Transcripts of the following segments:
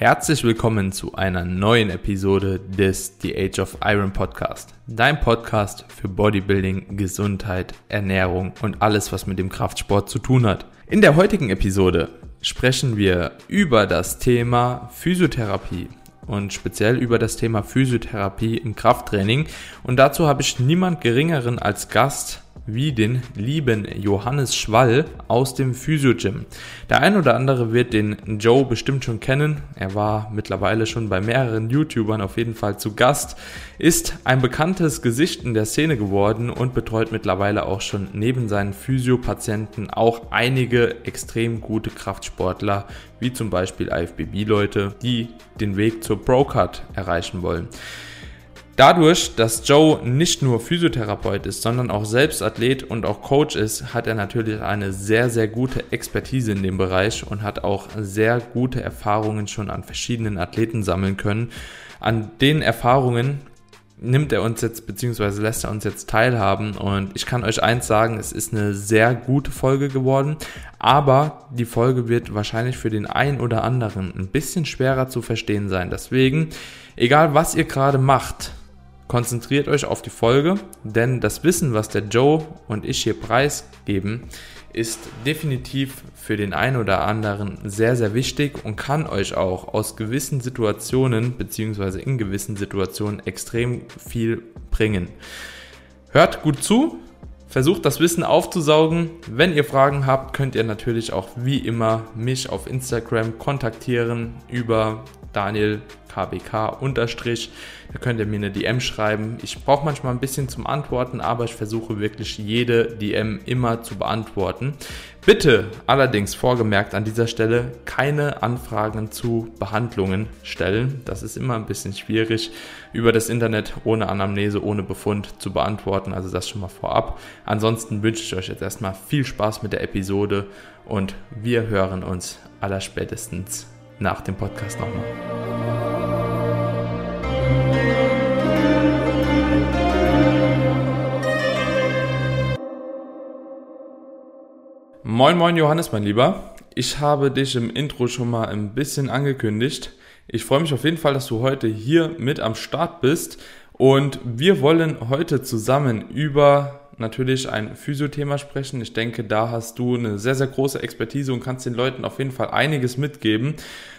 Herzlich willkommen zu einer neuen Episode des The Age of Iron Podcast. Dein Podcast für Bodybuilding, Gesundheit, Ernährung und alles, was mit dem Kraftsport zu tun hat. In der heutigen Episode sprechen wir über das Thema Physiotherapie und speziell über das Thema Physiotherapie im Krafttraining. Und dazu habe ich niemand geringeren als Gast wie den lieben Johannes Schwall aus dem Physio-Gym. Der ein oder andere wird den Joe bestimmt schon kennen. Er war mittlerweile schon bei mehreren YouTubern auf jeden Fall zu Gast, ist ein bekanntes Gesicht in der Szene geworden und betreut mittlerweile auch schon neben seinen Physio-Patienten auch einige extrem gute Kraftsportler, wie zum Beispiel IFBB-Leute, die den Weg zur Pro-Card erreichen wollen. Dadurch, dass Joe nicht nur Physiotherapeut ist, sondern auch selbst Athlet und auch Coach ist, hat er natürlich eine sehr, sehr gute Expertise in dem Bereich und hat auch sehr gute Erfahrungen schon an verschiedenen Athleten sammeln können. An den Erfahrungen nimmt er uns jetzt, beziehungsweise lässt er uns jetzt teilhaben. Und ich kann euch eins sagen, es ist eine sehr gute Folge geworden. Aber die Folge wird wahrscheinlich für den einen oder anderen ein bisschen schwerer zu verstehen sein. Deswegen, egal was ihr gerade macht, Konzentriert euch auf die Folge, denn das Wissen, was der Joe und ich hier preisgeben, ist definitiv für den einen oder anderen sehr, sehr wichtig und kann euch auch aus gewissen Situationen bzw. in gewissen Situationen extrem viel bringen. Hört gut zu, versucht das Wissen aufzusaugen. Wenn ihr Fragen habt, könnt ihr natürlich auch wie immer mich auf Instagram kontaktieren über Daniel KBK unterstrich. Da könnt ihr mir eine DM schreiben. Ich brauche manchmal ein bisschen zum Antworten, aber ich versuche wirklich jede DM immer zu beantworten. Bitte allerdings vorgemerkt an dieser Stelle keine Anfragen zu Behandlungen stellen. Das ist immer ein bisschen schwierig über das Internet ohne Anamnese, ohne Befund zu beantworten. Also das schon mal vorab. Ansonsten wünsche ich euch jetzt erstmal viel Spaß mit der Episode und wir hören uns allerspätestens nach dem Podcast nochmal. Moin, moin, Johannes, mein Lieber. Ich habe dich im Intro schon mal ein bisschen angekündigt. Ich freue mich auf jeden Fall, dass du heute hier mit am Start bist. Und wir wollen heute zusammen über natürlich ein Physiothema sprechen. Ich denke, da hast du eine sehr, sehr große Expertise und kannst den Leuten auf jeden Fall einiges mitgeben.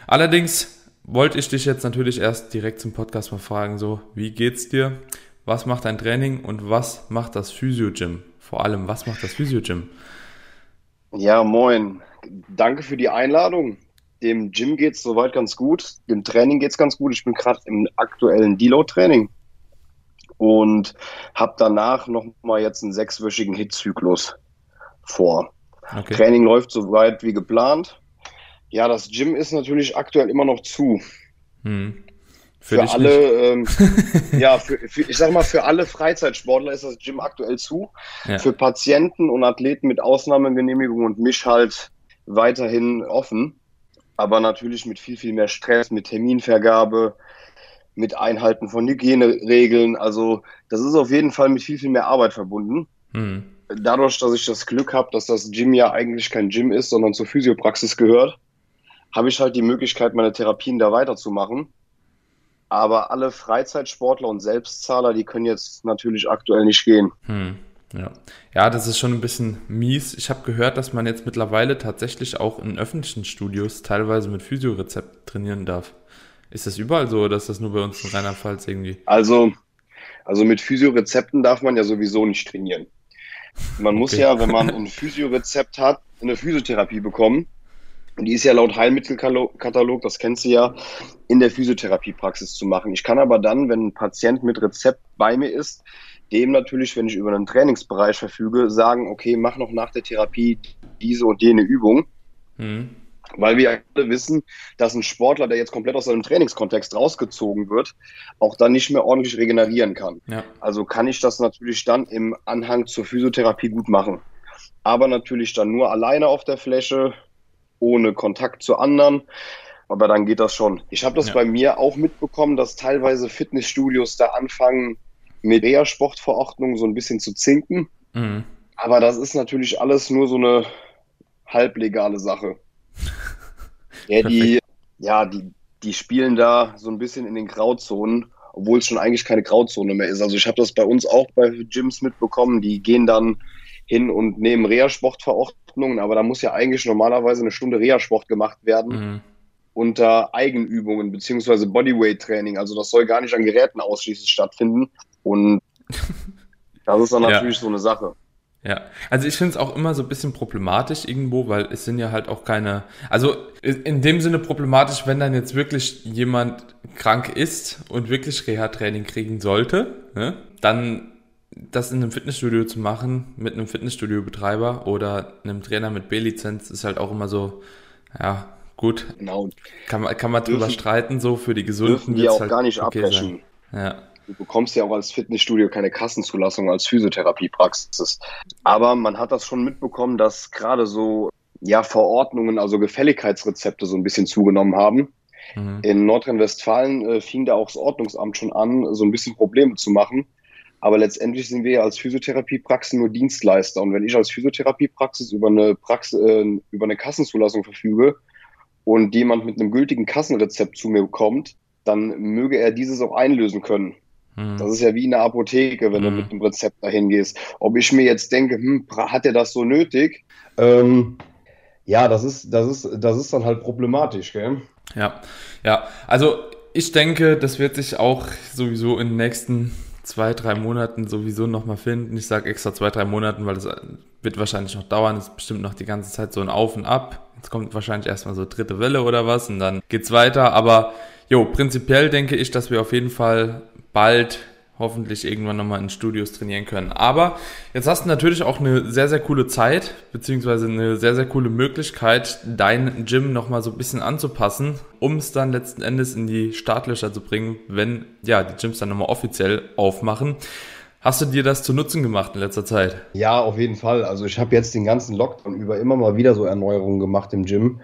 Allerdings wollte ich dich jetzt natürlich erst direkt zum Podcast mal fragen, so, wie geht's dir? Was macht dein Training und was macht das Physio-Gym? Vor allem, was macht das Physio-Gym? Ja, moin. Danke für die Einladung. Dem Gym geht's soweit ganz gut. Dem Training geht's ganz gut. Ich bin gerade im aktuellen Deload-Training und habe danach noch mal jetzt einen sechswöchigen Hitzyklus vor. Okay. Training läuft soweit wie geplant. Ja, das Gym ist natürlich aktuell immer noch zu. Hm. Für, für alle, ähm, ja, für, für, ich sag mal, für alle Freizeitsportler ist das Gym aktuell zu. Ja. Für Patienten und Athleten mit Ausnahmegenehmigung und mich halt weiterhin offen. Aber natürlich mit viel, viel mehr Stress, mit Terminvergabe, mit Einhalten von Hygieneregeln. Also das ist auf jeden Fall mit viel, viel mehr Arbeit verbunden. Mhm. Dadurch, dass ich das Glück habe, dass das Gym ja eigentlich kein Gym ist, sondern zur Physiopraxis gehört, habe ich halt die Möglichkeit, meine Therapien da weiterzumachen. Aber alle Freizeitsportler und Selbstzahler, die können jetzt natürlich aktuell nicht gehen. Hm, ja. ja, das ist schon ein bisschen mies. Ich habe gehört, dass man jetzt mittlerweile tatsächlich auch in öffentlichen Studios teilweise mit Physiorezept trainieren darf. Ist das überall so oder ist das nur bei uns in Rheinland-Pfalz irgendwie? Also, also mit Physiorezepten darf man ja sowieso nicht trainieren. Man muss okay. ja, wenn man ein Physiorezept hat, eine Physiotherapie bekommen. Und die ist ja laut Heilmittelkatalog, das kennst du ja, in der Physiotherapiepraxis zu machen. Ich kann aber dann, wenn ein Patient mit Rezept bei mir ist, dem natürlich, wenn ich über einen Trainingsbereich verfüge, sagen, okay, mach noch nach der Therapie diese und jene Übung. Mhm. Weil wir alle wissen, dass ein Sportler, der jetzt komplett aus seinem Trainingskontext rausgezogen wird, auch dann nicht mehr ordentlich regenerieren kann. Ja. Also kann ich das natürlich dann im Anhang zur Physiotherapie gut machen. Aber natürlich dann nur alleine auf der Fläche, ohne Kontakt zu anderen. Aber dann geht das schon. Ich habe das ja. bei mir auch mitbekommen, dass teilweise Fitnessstudios da anfangen, mit Reha-Sportverordnungen so ein bisschen zu zinken. Mhm. Aber das ist natürlich alles nur so eine halblegale Sache. Ja, die, ja, die, die spielen da so ein bisschen in den Grauzonen, obwohl es schon eigentlich keine Grauzone mehr ist. Also ich habe das bei uns auch bei Gyms mitbekommen, die gehen dann hin und nehmen Reha-Sportverordnungen, aber da muss ja eigentlich normalerweise eine Stunde Reha-Sport gemacht werden. Mhm unter Eigenübungen beziehungsweise Bodyweight-Training. Also das soll gar nicht an Geräten ausschließlich stattfinden. Und das ist dann ja. natürlich so eine Sache. Ja, also ich finde es auch immer so ein bisschen problematisch irgendwo, weil es sind ja halt auch keine, also in dem Sinne problematisch, wenn dann jetzt wirklich jemand krank ist und wirklich Reha-Training kriegen sollte, ne, dann das in einem Fitnessstudio zu machen mit einem Fitnessstudio-Betreiber oder einem Trainer mit B-Lizenz ist halt auch immer so, ja, gut. Genau. Kann man, kann man dürfen, drüber streiten, so für die Gesunden. Dürfen die auch halt gar nicht okay abbrechen. Ja. Du bekommst ja auch als Fitnessstudio keine Kassenzulassung als Physiotherapiepraxis. Aber man hat das schon mitbekommen, dass gerade so ja, Verordnungen, also Gefälligkeitsrezepte so ein bisschen zugenommen haben. Mhm. In Nordrhein-Westfalen äh, fing da auch das Ordnungsamt schon an, so ein bisschen Probleme zu machen. Aber letztendlich sind wir ja als Physiotherapiepraxis nur Dienstleister. Und wenn ich als Physiotherapiepraxis über eine Praxis, äh, über eine Kassenzulassung verfüge, und jemand mit einem gültigen Kassenrezept zu mir kommt, dann möge er dieses auch einlösen können. Hm. Das ist ja wie in der Apotheke, wenn hm. du mit einem Rezept dahin gehst. Ob ich mir jetzt denke, hm, hat er das so nötig? Ähm, ja, das ist, das ist, das ist dann halt problematisch, gell? Ja, ja. Also ich denke, das wird sich auch sowieso in den nächsten zwei, drei Monaten sowieso nochmal finden. Ich sage extra zwei, drei Monaten, weil das wird wahrscheinlich noch dauern. Es ist bestimmt noch die ganze Zeit so ein Auf und Ab. Jetzt kommt wahrscheinlich erstmal so dritte Welle oder was und dann geht's weiter. Aber jo, prinzipiell denke ich, dass wir auf jeden Fall bald hoffentlich irgendwann nochmal in Studios trainieren können. Aber jetzt hast du natürlich auch eine sehr, sehr coole Zeit, beziehungsweise eine sehr, sehr coole Möglichkeit, dein Gym nochmal so ein bisschen anzupassen, um es dann letzten Endes in die Startlöcher zu bringen, wenn ja die Gyms dann nochmal offiziell aufmachen. Hast du dir das zu Nutzen gemacht in letzter Zeit? Ja, auf jeden Fall. Also ich habe jetzt den ganzen Lockdown über immer mal wieder so Erneuerungen gemacht im Gym,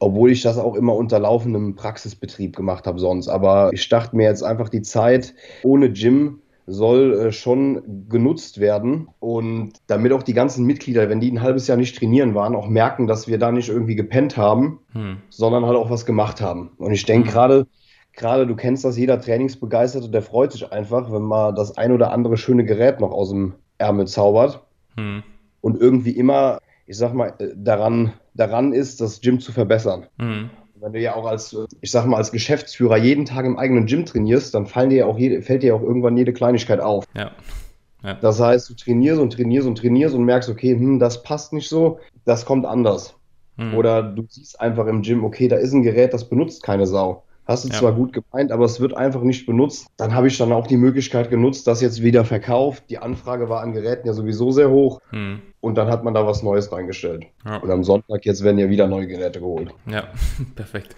obwohl ich das auch immer unter laufendem Praxisbetrieb gemacht habe sonst. Aber ich dachte mir jetzt einfach die Zeit ohne Gym soll äh, schon genutzt werden und damit auch die ganzen Mitglieder, wenn die ein halbes Jahr nicht trainieren waren, auch merken, dass wir da nicht irgendwie gepennt haben, hm. sondern halt auch was gemacht haben. Und ich denke hm. gerade gerade, du kennst das, jeder Trainingsbegeisterte, der freut sich einfach, wenn man das ein oder andere schöne Gerät noch aus dem Ärmel zaubert hm. und irgendwie immer, ich sag mal, äh, daran, daran ist, das Gym zu verbessern. Hm. Wenn du ja auch als, ich sag mal, als Geschäftsführer jeden Tag im eigenen Gym trainierst, dann fallen dir ja auch jede, fällt dir auch irgendwann jede Kleinigkeit auf. Ja. Ja. Das heißt, du trainierst und trainierst und trainierst und merkst, okay, hm, das passt nicht so, das kommt anders. Hm. Oder du siehst einfach im Gym, okay, da ist ein Gerät, das benutzt keine Sau. Hast du ja. zwar gut gemeint, aber es wird einfach nicht benutzt. Dann habe ich dann auch die Möglichkeit genutzt, das jetzt wieder verkauft. Die Anfrage war an Geräten ja sowieso sehr hoch. Hm. Und dann hat man da was Neues reingestellt. Ja. Und am Sonntag jetzt werden ja wieder neue Geräte geholt. Ja, perfekt.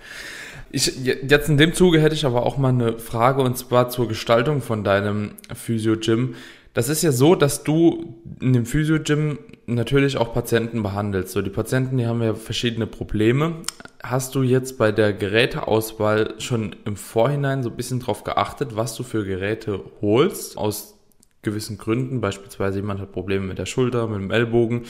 Ich, jetzt in dem Zuge hätte ich aber auch mal eine Frage und zwar zur Gestaltung von deinem Physio-Gym. Das ist ja so, dass du in dem Physio-Gym natürlich auch Patienten behandelst. So, die Patienten, die haben ja verschiedene Probleme. Hast du jetzt bei der Geräteauswahl schon im Vorhinein so ein bisschen drauf geachtet, was du für Geräte holst? Aus gewissen Gründen, beispielsweise jemand hat Probleme mit der Schulter, mit dem Ellbogen,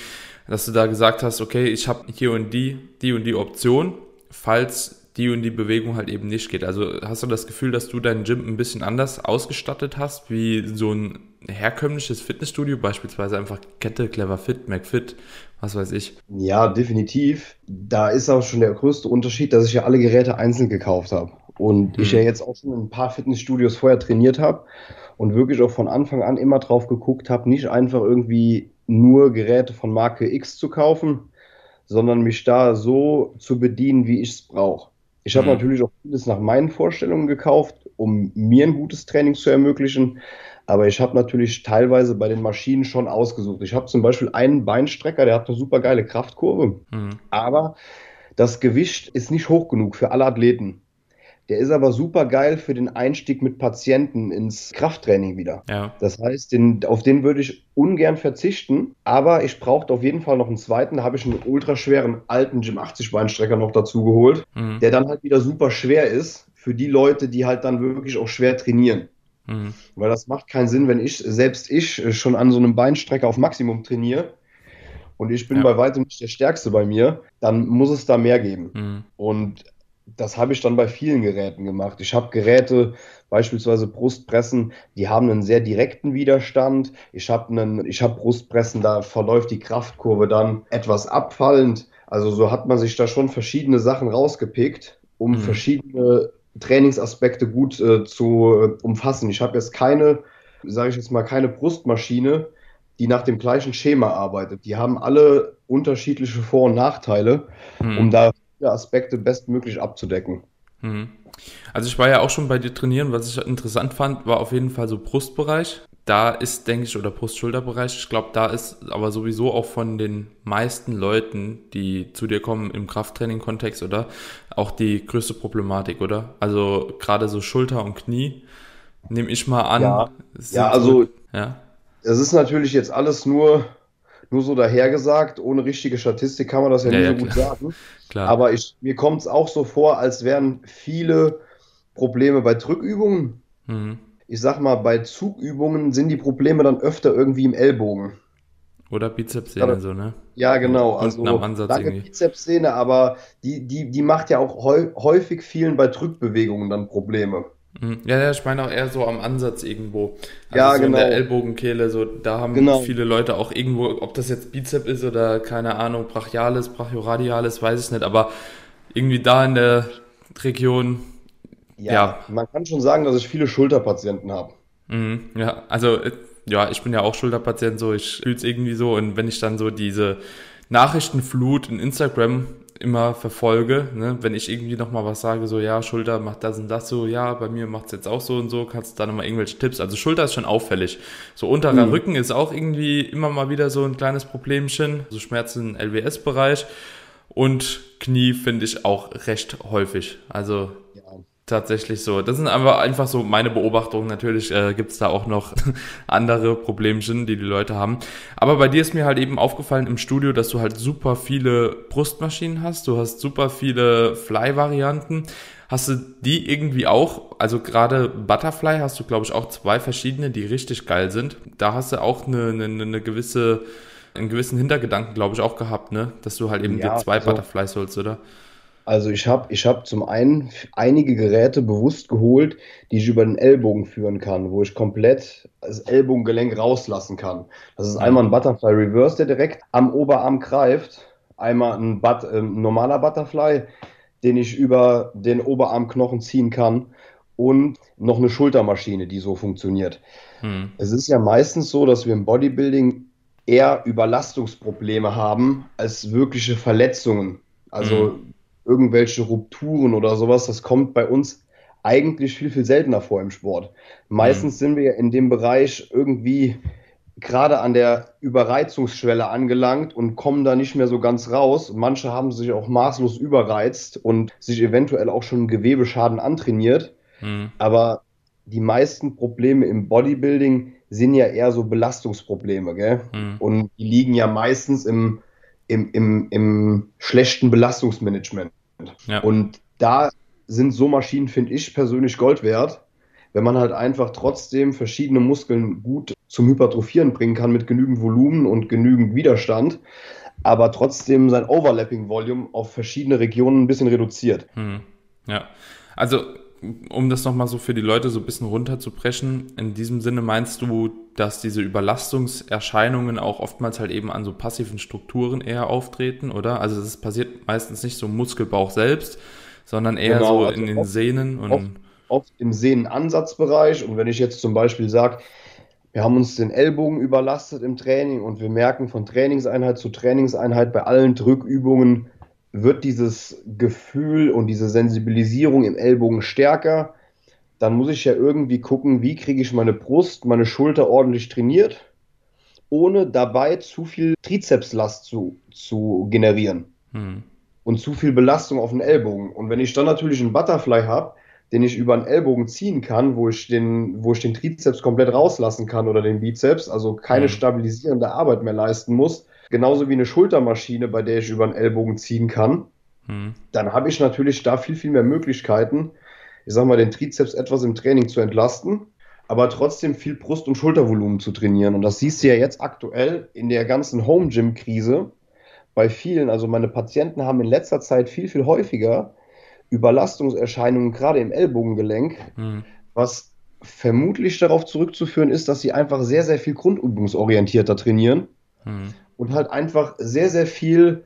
dass du da gesagt hast, okay, ich habe hier und die, die und die Option, falls die und die Bewegung halt eben nicht geht. Also hast du das Gefühl, dass du dein Gym ein bisschen anders ausgestattet hast, wie so ein herkömmliches Fitnessstudio, beispielsweise einfach Kette, Clever Fit, McFit, was weiß ich? Ja, definitiv. Da ist auch schon der größte Unterschied, dass ich ja alle Geräte einzeln gekauft habe. Und hm. ich ja jetzt auch schon ein paar Fitnessstudios vorher trainiert habe und wirklich auch von Anfang an immer drauf geguckt habe, nicht einfach irgendwie nur Geräte von Marke X zu kaufen, sondern mich da so zu bedienen, wie ich es brauche. Ich habe mhm. natürlich auch vieles nach meinen Vorstellungen gekauft, um mir ein gutes Training zu ermöglichen. Aber ich habe natürlich teilweise bei den Maschinen schon ausgesucht. Ich habe zum Beispiel einen Beinstrecker, der hat eine super geile Kraftkurve. Mhm. Aber das Gewicht ist nicht hoch genug für alle Athleten. Der ist aber super geil für den Einstieg mit Patienten ins Krafttraining wieder. Ja. Das heißt, den, auf den würde ich ungern verzichten, aber ich brauchte auf jeden Fall noch einen zweiten. Da habe ich einen ultraschweren alten Gym 80 Beinstrecker noch dazu geholt, mhm. der dann halt wieder super schwer ist für die Leute, die halt dann wirklich auch schwer trainieren. Mhm. Weil das macht keinen Sinn, wenn ich, selbst ich, schon an so einem Beinstrecker auf Maximum trainiere und ich bin ja. bei weitem nicht der Stärkste bei mir, dann muss es da mehr geben. Mhm. Und das habe ich dann bei vielen Geräten gemacht. Ich habe Geräte, beispielsweise Brustpressen, die haben einen sehr direkten Widerstand. Ich habe einen, ich habe Brustpressen, da verläuft die Kraftkurve dann etwas abfallend. Also so hat man sich da schon verschiedene Sachen rausgepickt, um mhm. verschiedene Trainingsaspekte gut äh, zu äh, umfassen. Ich habe jetzt keine, sage ich jetzt mal, keine Brustmaschine, die nach dem gleichen Schema arbeitet. Die haben alle unterschiedliche Vor- und Nachteile, mhm. um da Aspekte bestmöglich abzudecken. Mhm. Also ich war ja auch schon bei dir trainieren, was ich interessant fand, war auf jeden Fall so Brustbereich. Da ist, denke ich, oder Brust-Schulterbereich, ich glaube, da ist aber sowieso auch von den meisten Leuten, die zu dir kommen im Krafttraining-Kontext, oder? Auch die größte Problematik, oder? Also gerade so Schulter und Knie, nehme ich mal an. Ja, ja also ja. es ist natürlich jetzt alles nur nur so dahergesagt, ohne richtige Statistik kann man das ja, ja nie ja, so gut sagen. Klar. Aber ich, mir kommt es auch so vor, als wären viele Probleme bei Drückübungen. Mhm. Ich sag mal, bei Zugübungen sind die Probleme dann öfter irgendwie im Ellbogen. Oder Bizepssehne, so, ne? Ja, genau. Also am Ansatz lange Bizepssehne, aber die, die, die macht ja auch häufig vielen bei Drückbewegungen dann Probleme. Mhm. Ja, ja, ich meine auch eher so am Ansatz irgendwo. Also ja, so genau. In der Ellbogenkehle, so, da haben genau. viele Leute auch irgendwo, ob das jetzt Bizep ist oder keine Ahnung, Brachialis, Brachioradialis, weiß ich nicht, aber irgendwie da in der Region. Ja, ja. man kann schon sagen, dass ich viele Schulterpatienten habe. Mhm, ja, also, ja, ich bin ja auch Schulterpatient, so, ich fühle es irgendwie so und wenn ich dann so diese Nachrichtenflut in Instagram immer verfolge. Ne? Wenn ich irgendwie nochmal was sage, so ja, Schulter macht das und das so, ja, bei mir macht es jetzt auch so und so, kannst du da nochmal irgendwelche Tipps. Also Schulter ist schon auffällig. So unterer mhm. Rücken ist auch irgendwie immer mal wieder so ein kleines Problemchen. So Schmerzen im LWS-Bereich. Und Knie finde ich auch recht häufig. Also tatsächlich so. Das sind einfach, einfach so meine Beobachtungen. Natürlich äh, gibt es da auch noch andere Problemchen, die die Leute haben. Aber bei dir ist mir halt eben aufgefallen im Studio, dass du halt super viele Brustmaschinen hast. Du hast super viele Fly-Varianten. Hast du die irgendwie auch, also gerade Butterfly hast du, glaube ich, auch zwei verschiedene, die richtig geil sind. Da hast du auch eine, eine, eine gewisse, einen gewissen Hintergedanken, glaube ich, auch gehabt, ne? Dass du halt eben ja, dir zwei also, Butterflies holst, oder? Also ich habe ich hab zum einen einige Geräte bewusst geholt, die ich über den Ellbogen führen kann, wo ich komplett das Ellbogengelenk rauslassen kann. Das ist einmal ein Butterfly Reverse, der direkt am Oberarm greift, einmal ein, But äh, normaler Butterfly, den ich über den Oberarmknochen ziehen kann und noch eine Schultermaschine, die so funktioniert. Hm. Es ist ja meistens so, dass wir im Bodybuilding eher Überlastungsprobleme haben als wirkliche Verletzungen. Also hm irgendwelche Rupturen oder sowas, das kommt bei uns eigentlich viel, viel seltener vor im Sport. Meistens mhm. sind wir in dem Bereich irgendwie gerade an der Überreizungsschwelle angelangt und kommen da nicht mehr so ganz raus. Manche haben sich auch maßlos überreizt und sich eventuell auch schon Gewebeschaden antrainiert. Mhm. Aber die meisten Probleme im Bodybuilding sind ja eher so Belastungsprobleme, gell? Mhm. Und die liegen ja meistens im im, im, im schlechten Belastungsmanagement. Ja. Und da sind so Maschinen, finde ich persönlich, Gold wert, wenn man halt einfach trotzdem verschiedene Muskeln gut zum Hypertrophieren bringen kann mit genügend Volumen und genügend Widerstand, aber trotzdem sein Overlapping-Volume auf verschiedene Regionen ein bisschen reduziert. Hm. Ja, also um das nochmal so für die Leute so ein bisschen runterzubrechen, in diesem Sinne meinst du, dass diese Überlastungserscheinungen auch oftmals halt eben an so passiven Strukturen eher auftreten, oder? Also es passiert meistens nicht so im Muskelbauch selbst, sondern eher genau, so also in den oft, Sehnen und. Oft, oft im Sehnenansatzbereich. Und wenn ich jetzt zum Beispiel sage, wir haben uns den Ellbogen überlastet im Training und wir merken von Trainingseinheit zu Trainingseinheit bei allen Drückübungen, wird dieses Gefühl und diese Sensibilisierung im Ellbogen stärker, dann muss ich ja irgendwie gucken, wie kriege ich meine Brust, meine Schulter ordentlich trainiert, ohne dabei zu viel Trizepslast zu, zu generieren hm. und zu viel Belastung auf den Ellbogen. Und wenn ich dann natürlich einen Butterfly habe, den ich über den Ellbogen ziehen kann, wo ich den, wo ich den Trizeps komplett rauslassen kann oder den Bizeps, also keine hm. stabilisierende Arbeit mehr leisten muss, genauso wie eine Schultermaschine, bei der ich über den Ellbogen ziehen kann, hm. dann habe ich natürlich da viel, viel mehr Möglichkeiten, ich sag mal, den Trizeps etwas im Training zu entlasten, aber trotzdem viel Brust- und Schultervolumen zu trainieren. Und das siehst du ja jetzt aktuell in der ganzen Home-Gym-Krise bei vielen. Also meine Patienten haben in letzter Zeit viel, viel häufiger Überlastungserscheinungen gerade im Ellbogengelenk, mhm. was vermutlich darauf zurückzuführen ist, dass sie einfach sehr, sehr viel grundübungsorientierter trainieren mhm. Und halt einfach sehr, sehr viel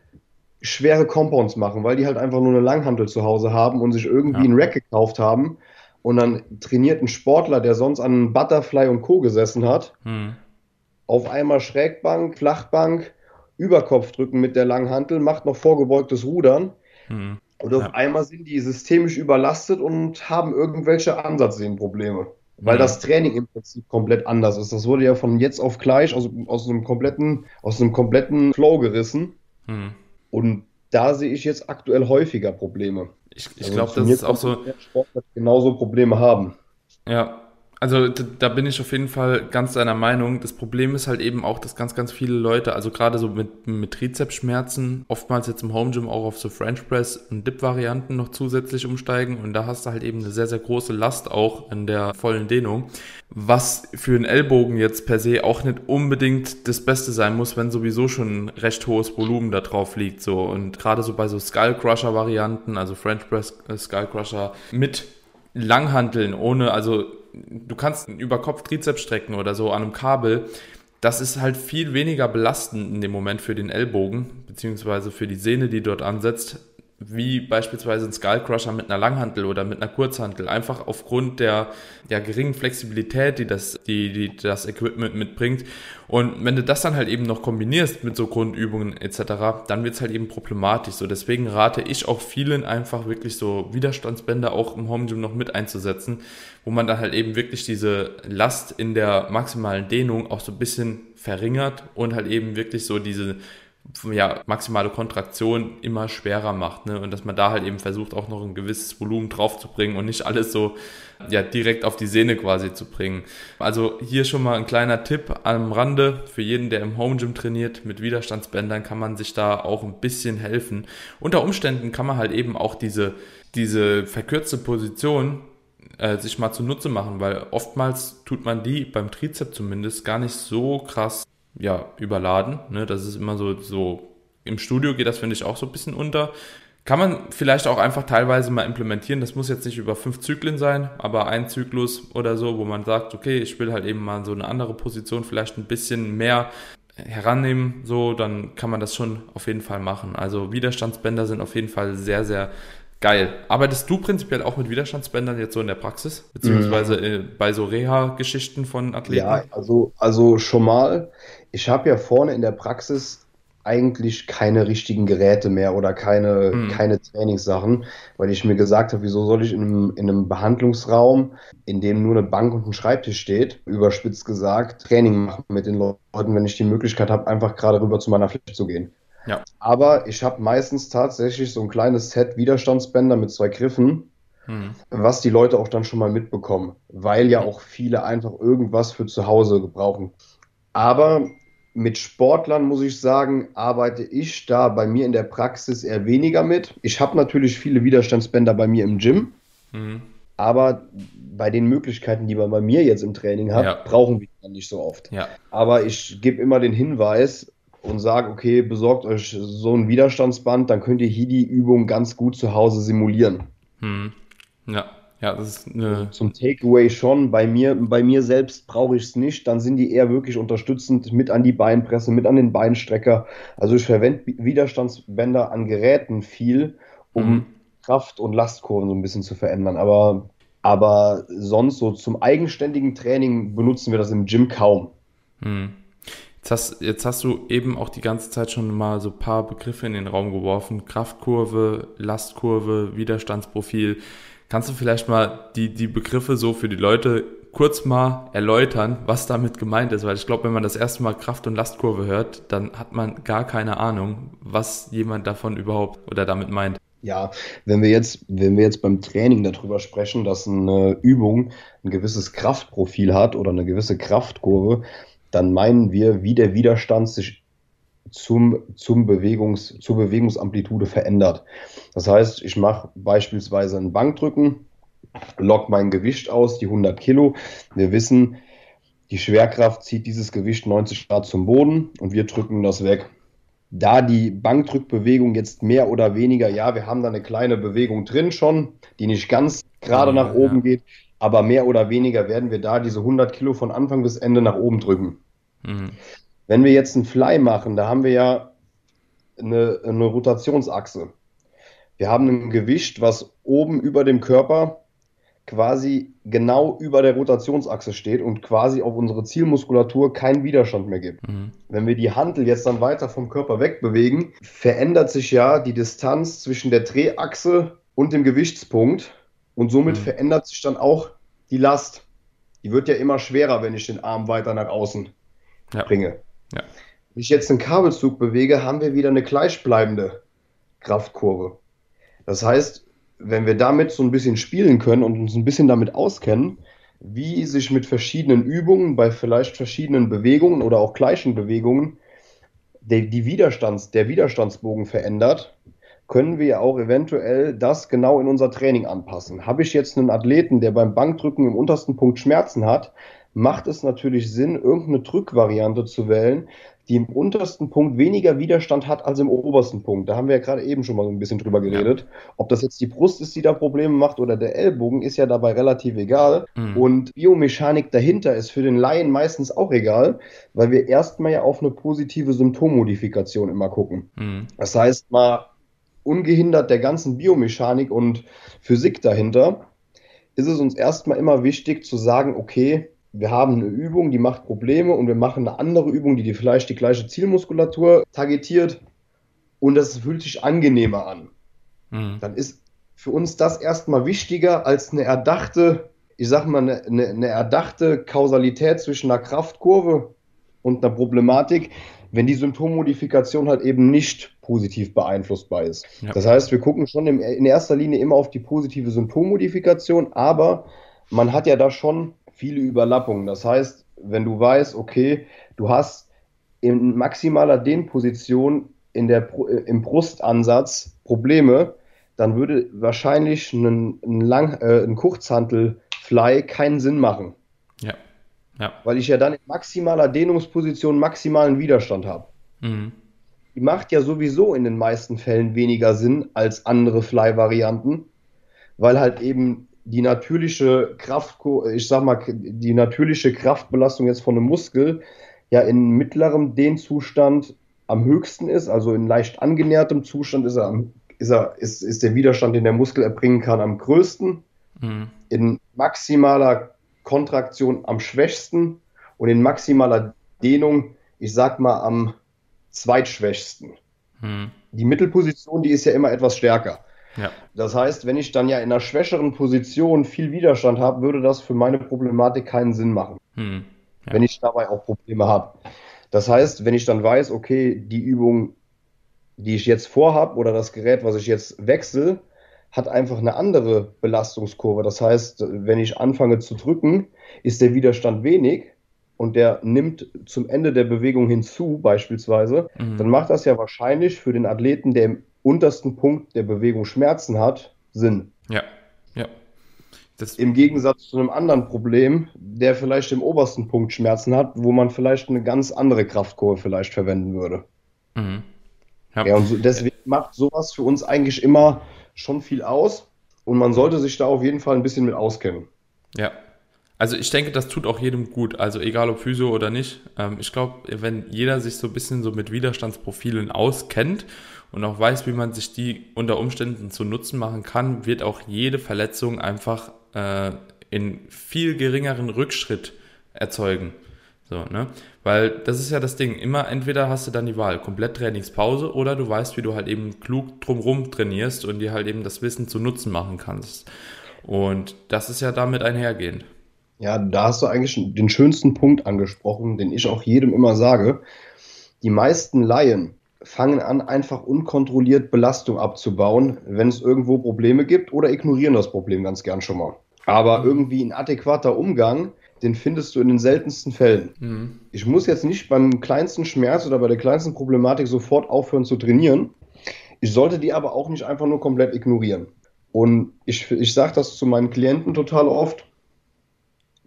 schwere Compounds machen, weil die halt einfach nur eine Langhantel zu Hause haben und sich irgendwie ja. einen Rack gekauft haben und dann trainiert ein Sportler, der sonst an Butterfly und Co. gesessen hat, mhm. auf einmal Schrägbank, Flachbank, Überkopfdrücken mit der Langhantel, macht noch vorgebeugtes Rudern. Mhm. Und auf ja. einmal sind die systemisch überlastet und haben irgendwelche Ansatzsehnenprobleme. Weil das Training im Prinzip komplett anders ist. Das wurde ja von jetzt auf gleich aus, aus einem kompletten, aus einem kompletten Flow gerissen. Mhm. Und da sehe ich jetzt aktuell häufiger Probleme. Ich, ich also glaube, das ist auch so. Sportler genauso Probleme haben. Ja, also da bin ich auf jeden Fall ganz deiner Meinung. Das Problem ist halt eben auch, dass ganz, ganz viele Leute, also gerade so mit, mit Trizepsschmerzen, oftmals jetzt im Home Gym auch auf so French Press und Dip-Varianten noch zusätzlich umsteigen. Und da hast du halt eben eine sehr, sehr große Last auch in der vollen Dehnung. Was für einen Ellbogen jetzt per se auch nicht unbedingt das Beste sein muss, wenn sowieso schon ein recht hohes Volumen da drauf liegt. So. Und gerade so bei so Skull Crusher Varianten, also French Press äh, Skull Crusher mit Langhanteln, ohne, also du kannst über Kopf Trizeps strecken oder so an einem Kabel. Das ist halt viel weniger belastend in dem Moment für den Ellbogen, beziehungsweise für die Sehne, die dort ansetzt, wie beispielsweise ein Skullcrusher mit einer Langhantel oder mit einer Kurzhantel. Einfach aufgrund der ja, geringen Flexibilität, die das, die, die das Equipment mitbringt. Und wenn du das dann halt eben noch kombinierst mit so Grundübungen etc., dann wird es halt eben problematisch. So deswegen rate ich auch vielen einfach wirklich so Widerstandsbänder auch im Home Gym noch mit einzusetzen, wo man dann halt eben wirklich diese Last in der maximalen Dehnung auch so ein bisschen verringert und halt eben wirklich so diese ja, maximale Kontraktion immer schwerer macht. Ne? Und dass man da halt eben versucht, auch noch ein gewisses Volumen drauf zu bringen und nicht alles so ja, direkt auf die Sehne quasi zu bringen. Also hier schon mal ein kleiner Tipp am Rande. Für jeden, der im Home Gym trainiert, mit Widerstandsbändern kann man sich da auch ein bisschen helfen. Unter Umständen kann man halt eben auch diese, diese verkürzte Position äh, sich mal zunutze machen, weil oftmals tut man die beim Trizep zumindest gar nicht so krass ja, überladen. Ne? Das ist immer so, so, im Studio geht das, finde ich, auch so ein bisschen unter. Kann man vielleicht auch einfach teilweise mal implementieren. Das muss jetzt nicht über fünf Zyklen sein, aber ein Zyklus oder so, wo man sagt, okay, ich will halt eben mal so eine andere Position vielleicht ein bisschen mehr herannehmen, so, dann kann man das schon auf jeden Fall machen. Also Widerstandsbänder sind auf jeden Fall sehr, sehr Geil. Arbeitest du prinzipiell auch mit Widerstandsbändern jetzt so in der Praxis? Beziehungsweise mhm. bei so Reha-Geschichten von Athleten? Ja, also, also schon mal. Ich habe ja vorne in der Praxis eigentlich keine richtigen Geräte mehr oder keine, mhm. keine Trainingssachen, weil ich mir gesagt habe, wieso soll ich in einem, in einem Behandlungsraum, in dem nur eine Bank und ein Schreibtisch steht, überspitzt gesagt, Training machen mit den Leuten, wenn ich die Möglichkeit habe, einfach gerade rüber zu meiner Fläche zu gehen. Ja. Aber ich habe meistens tatsächlich so ein kleines Set Widerstandsbänder mit zwei Griffen, hm. was die Leute auch dann schon mal mitbekommen, weil ja auch viele einfach irgendwas für zu Hause gebrauchen. Aber mit Sportlern muss ich sagen, arbeite ich da bei mir in der Praxis eher weniger mit. Ich habe natürlich viele Widerstandsbänder bei mir im Gym, hm. aber bei den Möglichkeiten, die man bei mir jetzt im Training hat, ja. brauchen wir dann nicht so oft. Ja. Aber ich gebe immer den Hinweis, und sage, okay, besorgt euch so ein Widerstandsband, dann könnt ihr hier die Übung ganz gut zu Hause simulieren. Hm. Ja. Ja, das ist eine Zum Takeaway schon. Bei mir, bei mir selbst brauche ich es nicht. Dann sind die eher wirklich unterstützend mit an die Beinpresse, mit an den Beinstrecker. Also ich verwende Widerstandsbänder an Geräten viel, um mhm. Kraft- und Lastkurven so ein bisschen zu verändern. Aber, aber sonst so zum eigenständigen Training benutzen wir das im Gym kaum. Mhm. Jetzt hast, jetzt hast du eben auch die ganze Zeit schon mal so ein paar Begriffe in den Raum geworfen. Kraftkurve, Lastkurve, Widerstandsprofil. Kannst du vielleicht mal die, die Begriffe so für die Leute kurz mal erläutern, was damit gemeint ist? Weil ich glaube, wenn man das erste Mal Kraft- und Lastkurve hört, dann hat man gar keine Ahnung, was jemand davon überhaupt oder damit meint. Ja, wenn wir jetzt, wenn wir jetzt beim Training darüber sprechen, dass eine Übung ein gewisses Kraftprofil hat oder eine gewisse Kraftkurve, dann meinen wir, wie der Widerstand sich zum, zum Bewegungs, zur Bewegungsamplitude verändert. Das heißt, ich mache beispielsweise ein Bankdrücken, lock mein Gewicht aus, die 100 Kilo. Wir wissen, die Schwerkraft zieht dieses Gewicht 90 Grad zum Boden und wir drücken das weg. da die Bankdrückbewegung jetzt mehr oder weniger, ja, wir haben da eine kleine Bewegung drin schon, die nicht ganz gerade ja, nach oben ja. geht, aber mehr oder weniger werden wir da diese 100 Kilo von Anfang bis Ende nach oben drücken. Mhm. Wenn wir jetzt einen Fly machen, da haben wir ja eine, eine Rotationsachse. Wir haben ein Gewicht, was oben über dem Körper quasi genau über der Rotationsachse steht und quasi auf unsere Zielmuskulatur keinen Widerstand mehr gibt. Mhm. Wenn wir die Handel jetzt dann weiter vom Körper wegbewegen, verändert sich ja die Distanz zwischen der Drehachse und dem Gewichtspunkt und somit mhm. verändert sich dann auch die Last. Die wird ja immer schwerer, wenn ich den Arm weiter nach außen ja. bringe. Ja. Wenn ich jetzt einen Kabelzug bewege, haben wir wieder eine gleichbleibende Kraftkurve. Das heißt, wenn wir damit so ein bisschen spielen können und uns ein bisschen damit auskennen, wie sich mit verschiedenen Übungen, bei vielleicht verschiedenen Bewegungen oder auch gleichen Bewegungen der, die Widerstands, der Widerstandsbogen verändert, können wir auch eventuell das genau in unser Training anpassen. Habe ich jetzt einen Athleten, der beim Bankdrücken im untersten Punkt Schmerzen hat, macht es natürlich Sinn, irgendeine Drückvariante zu wählen, die im untersten Punkt weniger Widerstand hat als im obersten Punkt. Da haben wir ja gerade eben schon mal so ein bisschen drüber geredet. Ob das jetzt die Brust ist, die da Probleme macht oder der Ellbogen, ist ja dabei relativ egal. Mhm. Und Biomechanik dahinter ist für den Laien meistens auch egal, weil wir erstmal ja auf eine positive Symptommodifikation immer gucken. Mhm. Das heißt, mal ungehindert der ganzen Biomechanik und Physik dahinter, ist es uns erstmal immer wichtig zu sagen, okay, wir haben eine Übung, die macht Probleme und wir machen eine andere Übung, die, die vielleicht die gleiche Zielmuskulatur targetiert und das fühlt sich angenehmer an. Mhm. Dann ist für uns das erstmal wichtiger als eine erdachte, ich sag mal, eine, eine, eine erdachte Kausalität zwischen einer Kraftkurve und einer Problematik, wenn die Symptommodifikation halt eben nicht positiv beeinflussbar ist. Ja. Das heißt, wir gucken schon in erster Linie immer auf die positive Symptommodifikation, aber man hat ja da schon viele Überlappungen. Das heißt, wenn du weißt, okay, du hast in maximaler Dehnposition in der, äh, im Brustansatz Probleme, dann würde wahrscheinlich ein, ein, Lang, äh, ein Kurzhantelfly keinen Sinn machen. Ja. ja. Weil ich ja dann in maximaler Dehnungsposition maximalen Widerstand habe. Mhm. Die macht ja sowieso in den meisten Fällen weniger Sinn als andere Fly-Varianten, weil halt eben die natürliche Kraft, ich sag mal, die natürliche Kraftbelastung jetzt von einem Muskel ja in mittlerem Dehnzustand am höchsten ist, also in leicht angenähertem Zustand ist er, ist er, ist, ist der Widerstand, den der Muskel erbringen kann, am größten, mhm. in maximaler Kontraktion am schwächsten und in maximaler Dehnung, ich sag mal, am zweitschwächsten. Mhm. Die Mittelposition, die ist ja immer etwas stärker. Ja. Das heißt, wenn ich dann ja in einer schwächeren Position viel Widerstand habe, würde das für meine Problematik keinen Sinn machen. Hm. Ja. Wenn ich dabei auch Probleme habe. Das heißt, wenn ich dann weiß, okay, die Übung, die ich jetzt vorhabe oder das Gerät, was ich jetzt wechsle, hat einfach eine andere Belastungskurve. Das heißt, wenn ich anfange zu drücken, ist der Widerstand wenig und der nimmt zum Ende der Bewegung hinzu, beispielsweise, mhm. dann macht das ja wahrscheinlich für den Athleten, der im untersten Punkt der Bewegung Schmerzen hat, Sinn. Ja, ja. Das Im Gegensatz zu einem anderen Problem, der vielleicht im obersten Punkt Schmerzen hat, wo man vielleicht eine ganz andere Kraftkurve vielleicht verwenden würde. Mhm. Ja. ja, und so, deswegen macht sowas für uns eigentlich immer schon viel aus und man sollte sich da auf jeden Fall ein bisschen mit auskennen. Ja, also ich denke, das tut auch jedem gut, also egal ob Physio oder nicht. Ähm, ich glaube, wenn jeder sich so ein bisschen so mit Widerstandsprofilen auskennt und auch weiß, wie man sich die unter Umständen zu Nutzen machen kann, wird auch jede Verletzung einfach äh, in viel geringeren Rückschritt erzeugen. So, ne? Weil das ist ja das Ding. Immer entweder hast du dann die Wahl, komplett Trainingspause oder du weißt, wie du halt eben klug drumrum trainierst und dir halt eben das Wissen zu Nutzen machen kannst. Und das ist ja damit einhergehend. Ja, da hast du eigentlich den schönsten Punkt angesprochen, den ich auch jedem immer sage. Die meisten Laien fangen an, einfach unkontrolliert Belastung abzubauen, wenn es irgendwo Probleme gibt oder ignorieren das Problem ganz gern schon mal. Aber mhm. irgendwie ein adäquater Umgang, den findest du in den seltensten Fällen. Mhm. Ich muss jetzt nicht beim kleinsten Schmerz oder bei der kleinsten Problematik sofort aufhören zu trainieren. Ich sollte die aber auch nicht einfach nur komplett ignorieren. Und ich, ich sage das zu meinen Klienten total oft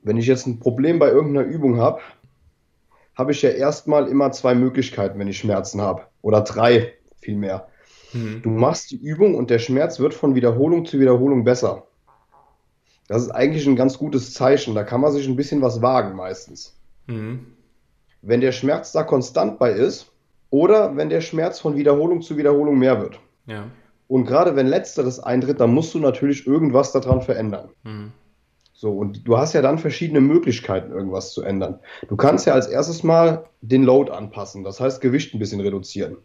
wenn ich jetzt ein Problem bei irgendeiner Übung habe, habe ich ja erstmal immer zwei Möglichkeiten, wenn ich Schmerzen habe. Oder drei vielmehr. Mhm. Du machst die Übung und der Schmerz wird von Wiederholung zu Wiederholung besser. Das ist eigentlich ein ganz gutes Zeichen. Da kann man sich ein bisschen was wagen meistens. Mhm. Wenn der Schmerz da konstant bei ist oder wenn der Schmerz von Wiederholung zu Wiederholung mehr wird. Ja. Und gerade wenn letzteres eintritt, dann musst du natürlich irgendwas daran verändern. Mhm. So, und du hast ja dann verschiedene Möglichkeiten, irgendwas zu ändern. Du kannst ja als erstes mal den Load anpassen, das heißt Gewicht ein bisschen reduzieren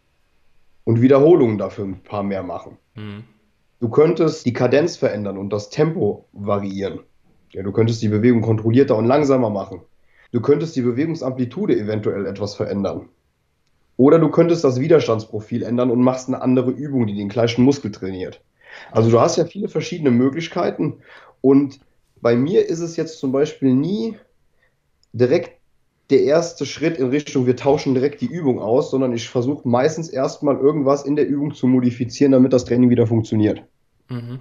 und Wiederholungen dafür ein paar mehr machen. Mhm. Du könntest die Kadenz verändern und das Tempo variieren. Ja, du könntest die Bewegung kontrollierter und langsamer machen. Du könntest die Bewegungsamplitude eventuell etwas verändern. Oder du könntest das Widerstandsprofil ändern und machst eine andere Übung, die den gleichen Muskel trainiert. Also du hast ja viele verschiedene Möglichkeiten und bei mir ist es jetzt zum Beispiel nie direkt der erste Schritt in Richtung, wir tauschen direkt die Übung aus, sondern ich versuche meistens erstmal irgendwas in der Übung zu modifizieren, damit das Training wieder funktioniert. Mhm.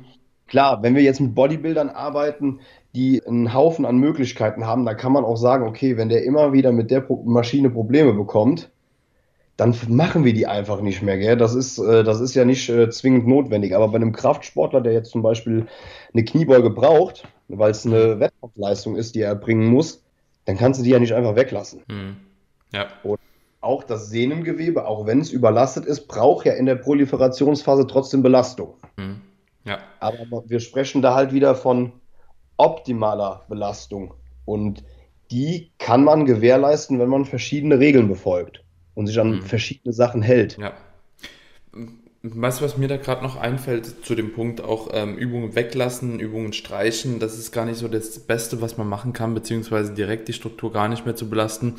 Klar, wenn wir jetzt mit Bodybuildern arbeiten, die einen Haufen an Möglichkeiten haben, dann kann man auch sagen, okay, wenn der immer wieder mit der Maschine Probleme bekommt, dann machen wir die einfach nicht mehr. Gell? Das, ist, äh, das ist ja nicht äh, zwingend notwendig. Aber bei einem Kraftsportler, der jetzt zum Beispiel eine Kniebeuge braucht, weil es eine Wettkampfleistung ist, die er erbringen muss, dann kannst du die ja nicht einfach weglassen. Mhm. Ja. Und auch das Sehnengewebe, auch wenn es überlastet ist, braucht ja in der Proliferationsphase trotzdem Belastung. Mhm. Ja. Aber wir sprechen da halt wieder von optimaler Belastung. Und die kann man gewährleisten, wenn man verschiedene Regeln befolgt und sich an mhm. verschiedene Sachen hält. Ja. Weißt du, was mir da gerade noch einfällt zu dem Punkt auch ähm, Übungen weglassen, Übungen streichen, das ist gar nicht so das Beste, was man machen kann, beziehungsweise direkt die Struktur gar nicht mehr zu belasten.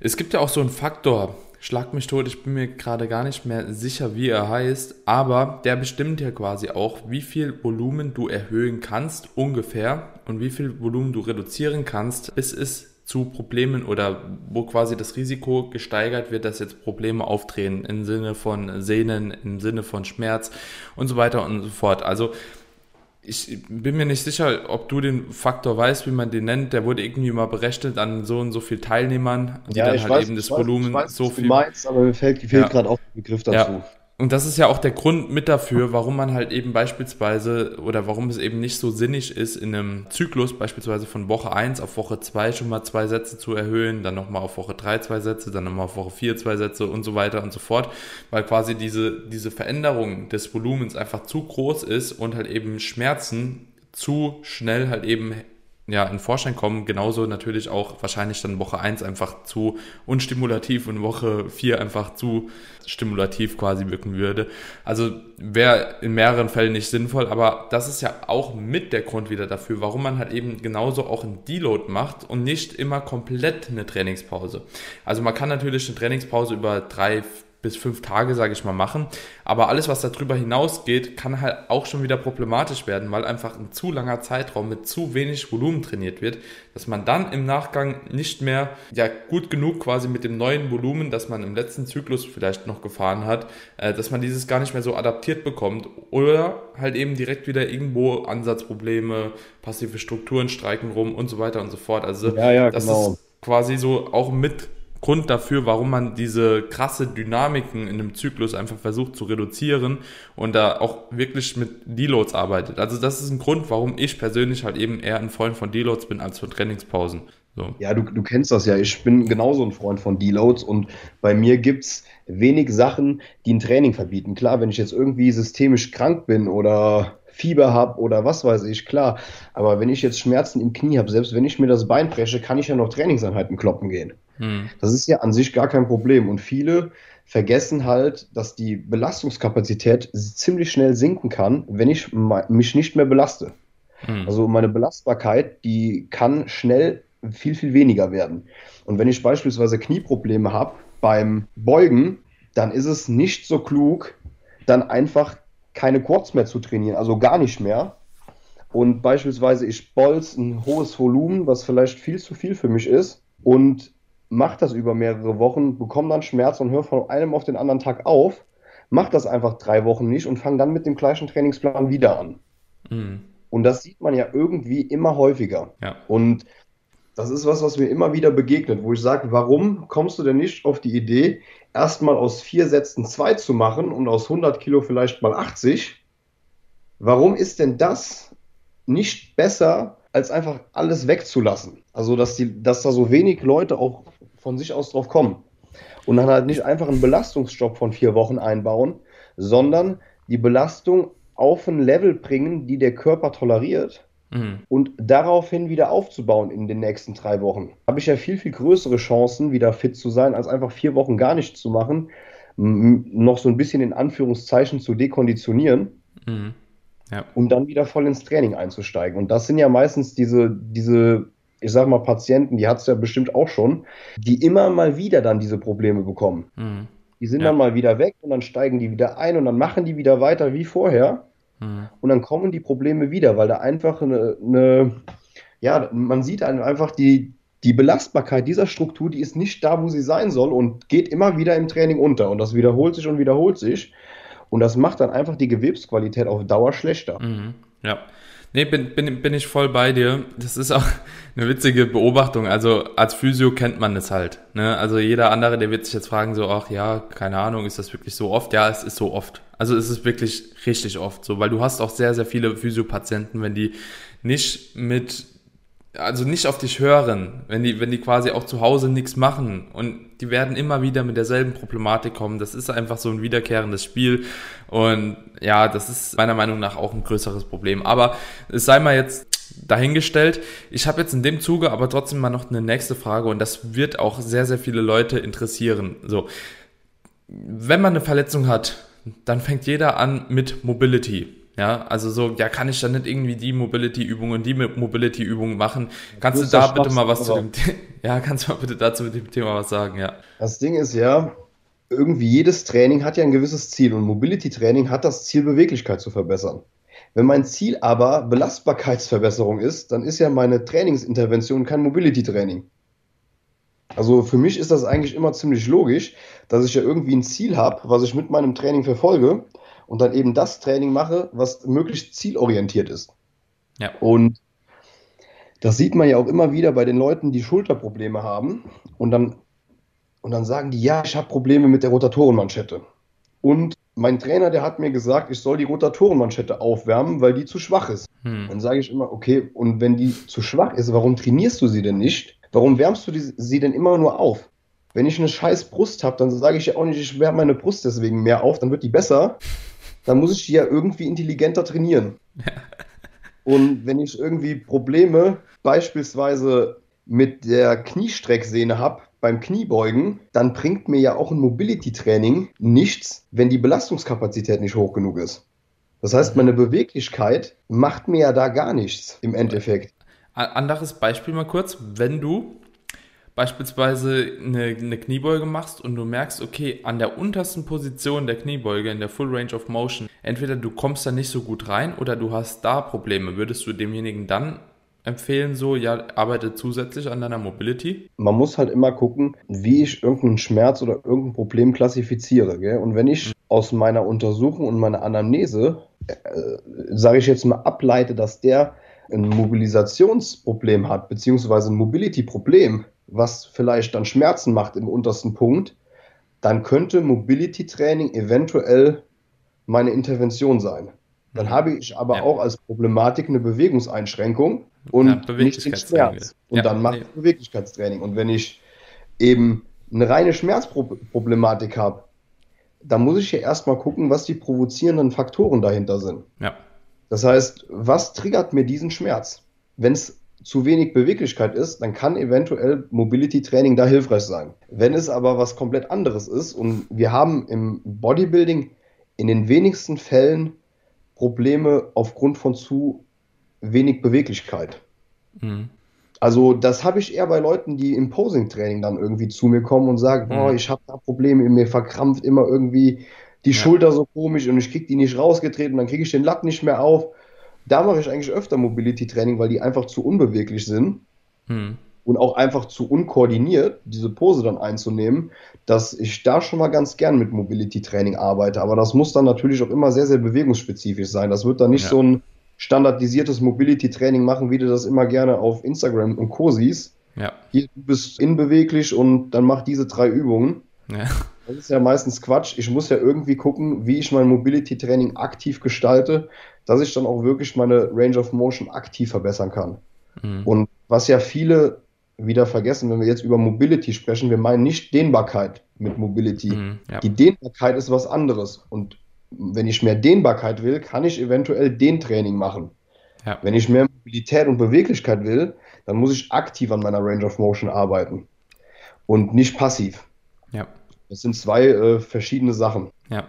Es gibt ja auch so einen Faktor, schlag mich tot, ich bin mir gerade gar nicht mehr sicher, wie er heißt, aber der bestimmt ja quasi auch, wie viel Volumen du erhöhen kannst ungefähr und wie viel Volumen du reduzieren kannst, bis es zu Problemen oder wo quasi das Risiko gesteigert wird, dass jetzt Probleme auftreten im Sinne von Sehnen, im Sinne von Schmerz und so weiter und so fort. Also ich bin mir nicht sicher, ob du den Faktor weißt, wie man den nennt. Der wurde irgendwie mal berechnet an so und so viel Teilnehmern, die ja, dann halt weiß, eben das Volumen weiß, so viel. Du meinst, aber mir fällt, fehlt ja. gerade auch der Begriff dazu. Ja. Und das ist ja auch der Grund mit dafür, warum man halt eben beispielsweise oder warum es eben nicht so sinnig ist, in einem Zyklus beispielsweise von Woche 1 auf Woche 2 schon mal zwei Sätze zu erhöhen, dann nochmal auf Woche 3 zwei Sätze, dann nochmal auf Woche 4 zwei Sätze und so weiter und so fort, weil quasi diese, diese Veränderung des Volumens einfach zu groß ist und halt eben Schmerzen zu schnell halt eben ja, in Vorschein kommen, genauso natürlich auch wahrscheinlich dann Woche 1 einfach zu unstimulativ und Woche 4 einfach zu stimulativ quasi wirken würde. Also wäre in mehreren Fällen nicht sinnvoll, aber das ist ja auch mit der Grund wieder dafür, warum man halt eben genauso auch ein Deload macht und nicht immer komplett eine Trainingspause. Also man kann natürlich eine Trainingspause über drei, bis fünf Tage, sage ich mal, machen. Aber alles, was darüber hinausgeht, kann halt auch schon wieder problematisch werden, weil einfach ein zu langer Zeitraum mit zu wenig Volumen trainiert wird, dass man dann im Nachgang nicht mehr ja gut genug quasi mit dem neuen Volumen, das man im letzten Zyklus vielleicht noch gefahren hat, äh, dass man dieses gar nicht mehr so adaptiert bekommt oder halt eben direkt wieder irgendwo Ansatzprobleme, passive Strukturen streiken rum und so weiter und so fort. Also ja, ja, das genau. ist quasi so auch mit Grund dafür, warum man diese krasse Dynamiken in einem Zyklus einfach versucht zu reduzieren und da auch wirklich mit Deloads arbeitet. Also das ist ein Grund, warum ich persönlich halt eben eher ein Freund von Deloads bin als von Trainingspausen. So. Ja, du, du kennst das ja. Ich bin genauso ein Freund von Deloads und bei mir gibt es wenig Sachen, die ein Training verbieten. Klar, wenn ich jetzt irgendwie systemisch krank bin oder Fieber habe oder was weiß ich, klar. Aber wenn ich jetzt Schmerzen im Knie habe, selbst wenn ich mir das Bein breche, kann ich ja noch Trainingseinheiten kloppen gehen. Hm. Das ist ja an sich gar kein Problem. Und viele vergessen halt, dass die Belastungskapazität ziemlich schnell sinken kann, wenn ich mich nicht mehr belaste. Hm. Also meine Belastbarkeit, die kann schnell viel, viel weniger werden. Und wenn ich beispielsweise Knieprobleme habe beim Beugen, dann ist es nicht so klug, dann einfach keine Quads mehr zu trainieren, also gar nicht mehr. Und beispielsweise ich bolz ein hohes Volumen, was vielleicht viel zu viel für mich ist, und mache das über mehrere Wochen, bekomme dann Schmerz und höre von einem auf den anderen Tag auf, mache das einfach drei Wochen nicht und fange dann mit dem gleichen Trainingsplan wieder an. Mhm. Und das sieht man ja irgendwie immer häufiger. Ja. Und Das ist was, was mir immer wieder begegnet, wo ich sage, warum kommst du denn nicht auf die Idee, erstmal aus vier Sätzen zwei zu machen und aus 100 Kilo vielleicht mal 80? Warum ist denn das nicht besser, als einfach alles wegzulassen? Also, dass, die, dass da so wenig Leute auch von sich aus drauf kommen. Und dann halt nicht einfach einen Belastungsstopp von vier Wochen einbauen, sondern die Belastung auf ein Level bringen, die der Körper toleriert mhm. und daraufhin wieder aufzubauen in den nächsten drei Wochen. Habe ich ja viel, viel größere Chancen, wieder fit zu sein, als einfach vier Wochen gar nichts zu machen, noch so ein bisschen in Anführungszeichen zu dekonditionieren. Mhm. Ja. um dann wieder voll ins Training einzusteigen. Und das sind ja meistens diese, diese ich sag mal, Patienten, die hat es ja bestimmt auch schon, die immer mal wieder dann diese Probleme bekommen. Mhm. Die sind ja. dann mal wieder weg und dann steigen die wieder ein und dann machen die wieder weiter wie vorher. Mhm. Und dann kommen die Probleme wieder, weil da einfach eine, eine ja, man sieht einfach die, die Belastbarkeit dieser Struktur, die ist nicht da, wo sie sein soll und geht immer wieder im Training unter. Und das wiederholt sich und wiederholt sich. Und das macht dann einfach die Gewebsqualität auf Dauer schlechter. Mhm. Ja. Nee, bin, bin, bin ich voll bei dir. Das ist auch eine witzige Beobachtung. Also als Physio kennt man es halt. Ne? Also jeder andere, der wird sich jetzt fragen, so, ach ja, keine Ahnung, ist das wirklich so oft? Ja, es ist so oft. Also es ist wirklich richtig oft so, weil du hast auch sehr, sehr viele Physiopatienten, wenn die nicht mit also nicht auf dich hören, wenn die, wenn die quasi auch zu Hause nichts machen und die werden immer wieder mit derselben Problematik kommen. Das ist einfach so ein wiederkehrendes Spiel und ja, das ist meiner Meinung nach auch ein größeres Problem. Aber es sei mal jetzt dahingestellt. Ich habe jetzt in dem Zuge aber trotzdem mal noch eine nächste Frage und das wird auch sehr, sehr viele Leute interessieren. So, wenn man eine Verletzung hat, dann fängt jeder an mit Mobility. Ja, also so, ja, kann ich dann nicht irgendwie die Mobility-Übung und die Mobility-Übung machen? Kannst du, du da bitte mal was zu dem Thema, ja, kannst du mal bitte dazu mit dem Thema was sagen, ja. Das Ding ist ja, irgendwie jedes Training hat ja ein gewisses Ziel und Mobility-Training hat das Ziel, Beweglichkeit zu verbessern. Wenn mein Ziel aber Belastbarkeitsverbesserung ist, dann ist ja meine Trainingsintervention kein Mobility-Training. Also für mich ist das eigentlich immer ziemlich logisch, dass ich ja irgendwie ein Ziel habe, was ich mit meinem Training verfolge und dann eben das Training mache, was möglichst zielorientiert ist. Ja. Und das sieht man ja auch immer wieder bei den Leuten, die Schulterprobleme haben und dann, und dann sagen die, ja, ich habe Probleme mit der Rotatorenmanschette. Und mein Trainer, der hat mir gesagt, ich soll die Rotatorenmanschette aufwärmen, weil die zu schwach ist. Hm. Dann sage ich immer, okay, und wenn die zu schwach ist, warum trainierst du sie denn nicht? Warum wärmst du die, sie denn immer nur auf? Wenn ich eine scheiß Brust habe, dann sage ich ja auch nicht, ich wärme meine Brust deswegen mehr auf, dann wird die besser, dann muss ich die ja irgendwie intelligenter trainieren. Und wenn ich irgendwie Probleme beispielsweise mit der Kniestrecksehne habe beim Kniebeugen, dann bringt mir ja auch ein Mobility-Training nichts, wenn die Belastungskapazität nicht hoch genug ist. Das heißt, meine Beweglichkeit macht mir ja da gar nichts im Endeffekt. Anderes Beispiel mal kurz. Wenn du beispielsweise eine, eine Kniebeuge machst und du merkst, okay, an der untersten Position der Kniebeuge, in der Full Range of Motion, entweder du kommst da nicht so gut rein oder du hast da Probleme, würdest du demjenigen dann empfehlen, so, ja, arbeite zusätzlich an deiner Mobility? Man muss halt immer gucken, wie ich irgendeinen Schmerz oder irgendein Problem klassifiziere. Gell? Und wenn ich aus meiner Untersuchung und meiner Anamnese, äh, sage ich jetzt mal, ableite, dass der ein Mobilisationsproblem hat, beziehungsweise ein Mobility-Problem, was vielleicht dann Schmerzen macht im untersten Punkt, dann könnte Mobility Training eventuell meine Intervention sein. Dann habe ich aber ja. auch als Problematik eine Bewegungseinschränkung und ja, nicht den Schmerz. Und ja, dann mache ich Beweglichkeitstraining. Und wenn ich eben eine reine Schmerzproblematik habe, dann muss ich ja erstmal gucken, was die provozierenden Faktoren dahinter sind. Ja. Das heißt, was triggert mir diesen Schmerz? Wenn es zu wenig Beweglichkeit ist, dann kann eventuell Mobility Training da hilfreich sein. Wenn es aber was komplett anderes ist und wir haben im Bodybuilding in den wenigsten Fällen Probleme aufgrund von zu wenig Beweglichkeit. Mhm. Also das habe ich eher bei Leuten, die im Posing-Training dann irgendwie zu mir kommen und sagen, mhm. boah, ich habe da Probleme, mir verkrampft immer irgendwie die ja. Schulter so komisch und ich kriege die nicht rausgetreten, dann kriege ich den Lack nicht mehr auf. Da mache ich eigentlich öfter Mobility-Training, weil die einfach zu unbeweglich sind hm. und auch einfach zu unkoordiniert, diese Pose dann einzunehmen, dass ich da schon mal ganz gern mit Mobility-Training arbeite. Aber das muss dann natürlich auch immer sehr, sehr bewegungsspezifisch sein. Das wird dann nicht ja. so ein standardisiertes Mobility-Training machen, wie du das immer gerne auf Instagram und Co. siehst, Ja. Hier, du bist inbeweglich und dann mach diese drei Übungen. Ja. Das ist ja meistens Quatsch. Ich muss ja irgendwie gucken, wie ich mein Mobility-Training aktiv gestalte, dass ich dann auch wirklich meine Range of Motion aktiv verbessern kann. Mhm. Und was ja viele wieder vergessen, wenn wir jetzt über Mobility sprechen, wir meinen nicht Dehnbarkeit mit Mobility. Mhm, ja. Die Dehnbarkeit ist was anderes. Und wenn ich mehr Dehnbarkeit will, kann ich eventuell Dehntraining machen. Ja. Wenn ich mehr Mobilität und Beweglichkeit will, dann muss ich aktiv an meiner Range of Motion arbeiten und nicht passiv. Ja. Das sind zwei äh, verschiedene Sachen. Ja.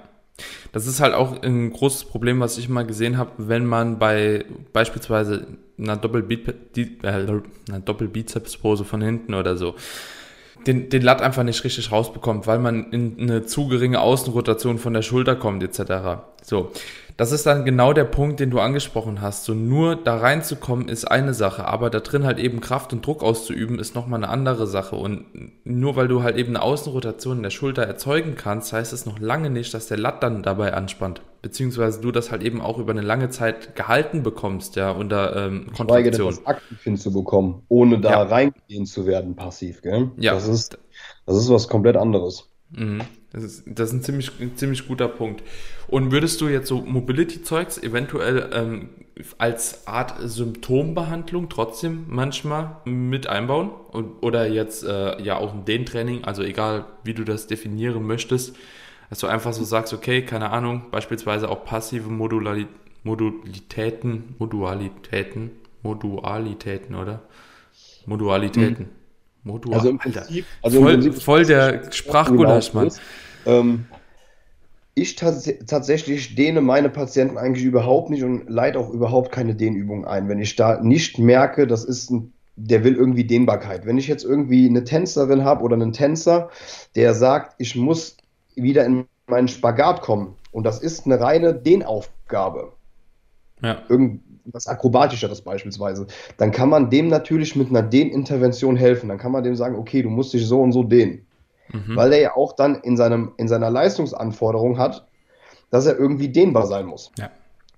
Das ist halt auch ein großes Problem, was ich mal gesehen habe, wenn man bei beispielsweise einer äh, Doppelbizepspose von hinten oder so den, den Latt einfach nicht richtig rausbekommt, weil man in eine zu geringe Außenrotation von der Schulter kommt etc. So, das ist dann genau der Punkt, den du angesprochen hast. So nur da reinzukommen ist eine Sache, aber da drin halt eben Kraft und Druck auszuüben ist nochmal eine andere Sache. Und nur weil du halt eben eine Außenrotation in der Schulter erzeugen kannst, heißt es noch lange nicht, dass der Latt dann dabei anspannt. Beziehungsweise du das halt eben auch über eine lange Zeit gehalten bekommst, ja, unter ähm, Kontraktion. das aktiv hinzubekommen, ohne da ja. reingehen zu werden, passiv, gell? Ja. Das ist, das ist was komplett anderes. Mhm. Das ist, das ist ein ziemlich, ein ziemlich guter Punkt. Und würdest du jetzt so Mobility-Zeugs eventuell ähm, als Art Symptombehandlung trotzdem manchmal mit einbauen? Oder jetzt äh, ja auch ein Dehntraining, also egal wie du das definieren möchtest, dass du einfach so sagst, okay, keine Ahnung, beispielsweise auch passive Modulari Modulitäten, Modualitäten, Modualitäten, oder? Modualitäten. Mhm. Modual, also im Prinzip, also voll, im Prinzip voll der Sprachgulasch, Mann. Ähm, ich tatsächlich dehne meine Patienten eigentlich überhaupt nicht und leite auch überhaupt keine Dehnübung ein, wenn ich da nicht merke, das ist ein, der will irgendwie Dehnbarkeit. Wenn ich jetzt irgendwie eine Tänzerin habe oder einen Tänzer, der sagt, ich muss wieder in meinen Spagat kommen und das ist eine reine Dehnaufgabe. Ja. Irgendwas Akrobatischeres beispielsweise. Dann kann man dem natürlich mit einer Dehnintervention helfen. Dann kann man dem sagen, okay, du musst dich so und so dehnen mhm. weil er ja auch dann in, seinem, in seiner Leistungsanforderung hat, dass er irgendwie dehnbar sein muss. Ja.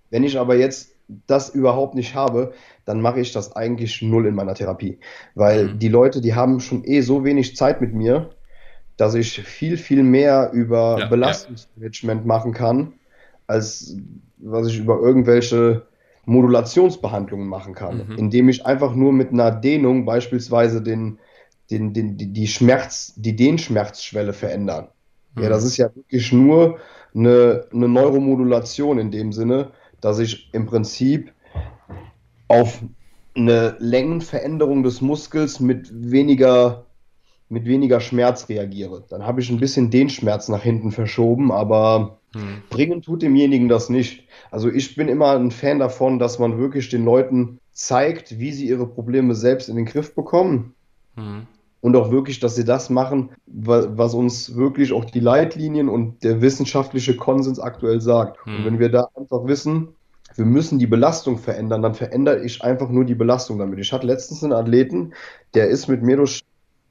Wenn ich aber jetzt das überhaupt nicht habe, dann mache ich das eigentlich null in meiner Therapie. Weil mhm. die Leute, die haben schon eh so wenig Zeit mit mir, dass ich viel, viel mehr über ja, Belastungsmanagement ja. machen kann, als was ich über irgendwelche Modulationsbehandlungen machen kann, mhm. indem ich einfach nur mit einer Dehnung beispielsweise den, den, den, die, Schmerz, die Dehnschmerzschwelle verändern. Mhm. Ja, das ist ja wirklich nur eine, eine Neuromodulation in dem Sinne, dass ich im Prinzip auf eine Längenveränderung des Muskels mit weniger, mit weniger Schmerz reagiere. Dann habe ich ein bisschen den Schmerz nach hinten verschoben, aber hm. bringen tut demjenigen das nicht. Also ich bin immer ein Fan davon, dass man wirklich den Leuten zeigt, wie sie ihre Probleme selbst in den Griff bekommen. Hm und auch wirklich, dass sie das machen, was uns wirklich auch die Leitlinien und der wissenschaftliche Konsens aktuell sagt. Hm. Und wenn wir da einfach wissen, wir müssen die Belastung verändern, dann verändere ich einfach nur die Belastung damit. Ich hatte letztens einen Athleten, der ist mit mir durch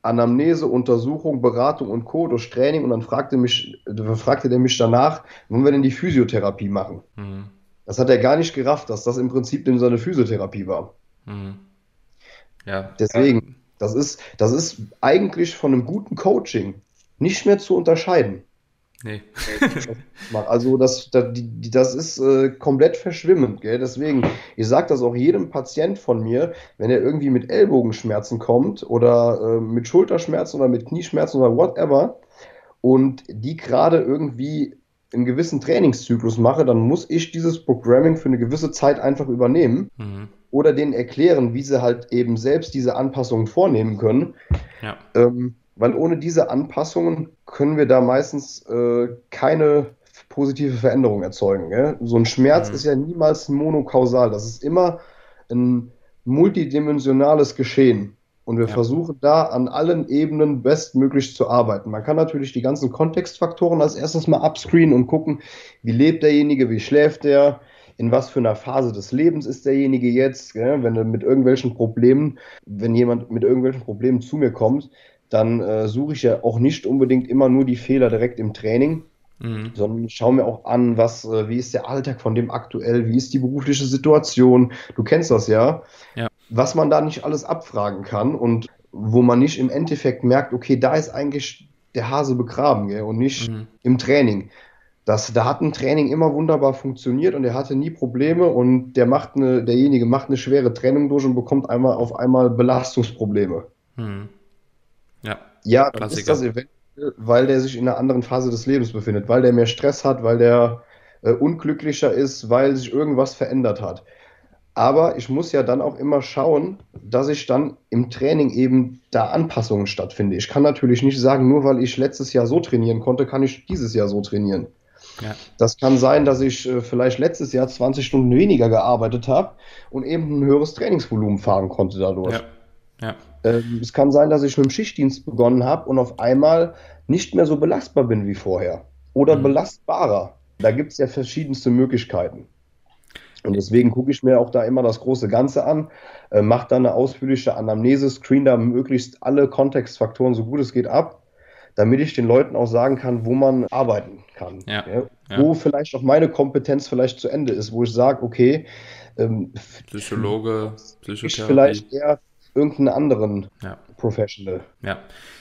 Anamnese, Untersuchung, Beratung und Co. durch Training und dann fragte, mich, fragte der mich danach, wollen wir denn die Physiotherapie machen? Hm. Das hat er gar nicht gerafft, dass das im Prinzip denn seine Physiotherapie war. Hm. Ja. Deswegen, das ist, das ist eigentlich von einem guten Coaching nicht mehr zu unterscheiden. Nee. also das, das, das ist äh, komplett verschwimmend. Gell? Deswegen, ich sage das auch jedem Patient von mir, wenn er irgendwie mit Ellbogenschmerzen kommt oder äh, mit Schulterschmerzen oder mit Knieschmerzen oder whatever und die gerade irgendwie einen gewissen Trainingszyklus mache, dann muss ich dieses Programming für eine gewisse Zeit einfach übernehmen. Mhm oder denen erklären, wie sie halt eben selbst diese Anpassungen vornehmen können. Ja. Ähm, weil ohne diese Anpassungen können wir da meistens äh, keine positive Veränderung erzeugen. Gell? So ein Schmerz mhm. ist ja niemals monokausal. Das ist immer ein multidimensionales Geschehen. Und wir ja. versuchen da an allen Ebenen bestmöglich zu arbeiten. Man kann natürlich die ganzen Kontextfaktoren als erstes mal upscreenen und gucken, wie lebt derjenige, wie schläft der, in was für einer Phase des Lebens ist derjenige jetzt, gell? wenn er mit irgendwelchen Problemen, wenn jemand mit irgendwelchen Problemen zu mir kommt, dann äh, suche ich ja auch nicht unbedingt immer nur die Fehler direkt im Training, mhm. sondern schaue mir auch an, was, äh, wie ist der Alltag von dem aktuell, wie ist die berufliche Situation, du kennst das ja, ja. was man da nicht alles abfragen kann und wo man nicht im Endeffekt merkt, okay, da ist eigentlich der Hase begraben gell, und nicht mhm. im Training. Das, da hat ein Training immer wunderbar funktioniert und er hatte nie Probleme und der macht eine, derjenige macht eine schwere Trennung durch und bekommt einmal auf einmal Belastungsprobleme. Mhm. Ja, ja dann ist das eventuell, weil der sich in einer anderen Phase des Lebens befindet, weil der mehr Stress hat, weil der äh, unglücklicher ist, weil sich irgendwas verändert hat. Aber ich muss ja dann auch immer schauen, dass ich dann im Training eben da Anpassungen stattfinde. Ich kann natürlich nicht sagen, nur weil ich letztes Jahr so trainieren konnte, kann ich dieses Jahr so trainieren. Ja. Das kann sein, dass ich äh, vielleicht letztes Jahr 20 Stunden weniger gearbeitet habe und eben ein höheres Trainingsvolumen fahren konnte dadurch. Ja. Ja. Ähm, es kann sein, dass ich mit dem Schichtdienst begonnen habe und auf einmal nicht mehr so belastbar bin wie vorher oder mhm. belastbarer. Da gibt es ja verschiedenste Möglichkeiten. Und deswegen gucke ich mir auch da immer das große Ganze an, äh, mache da eine ausführliche Anamnese, screen da möglichst alle Kontextfaktoren so gut es geht ab, damit ich den Leuten auch sagen kann, wo man arbeiten kann. Ja, ja, wo vielleicht auch meine Kompetenz vielleicht zu Ende ist, wo ich sage, okay, ähm, Psychologe, Psychotherapie. Ich vielleicht eher irgendeinen anderen ja. Professional. Ja,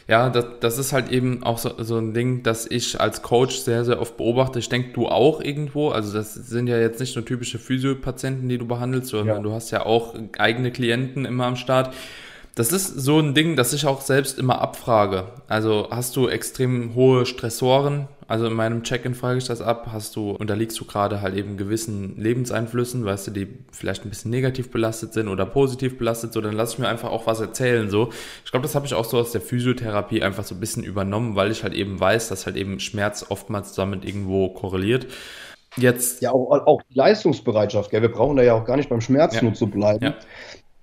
ja das, das ist halt eben auch so, so ein Ding, das ich als Coach sehr, sehr oft beobachte. Ich denke, du auch irgendwo. Also das sind ja jetzt nicht nur typische Physiopatienten, die du behandelst, sondern ja. du hast ja auch eigene Klienten immer am Start. Das ist so ein Ding, das ich auch selbst immer abfrage. Also hast du extrem hohe Stressoren? Also in meinem Check-in frage ich das ab. Hast du, unterliegst du gerade halt eben gewissen Lebenseinflüssen, weißt du, die vielleicht ein bisschen negativ belastet sind oder positiv belastet, so dann lass ich mir einfach auch was erzählen. So, ich glaube, das habe ich auch so aus der Physiotherapie einfach so ein bisschen übernommen, weil ich halt eben weiß, dass halt eben Schmerz oftmals damit irgendwo korreliert. Jetzt. Ja, auch, auch die Leistungsbereitschaft, gell? Wir brauchen da ja auch gar nicht beim Schmerz ja. nur zu bleiben. Ja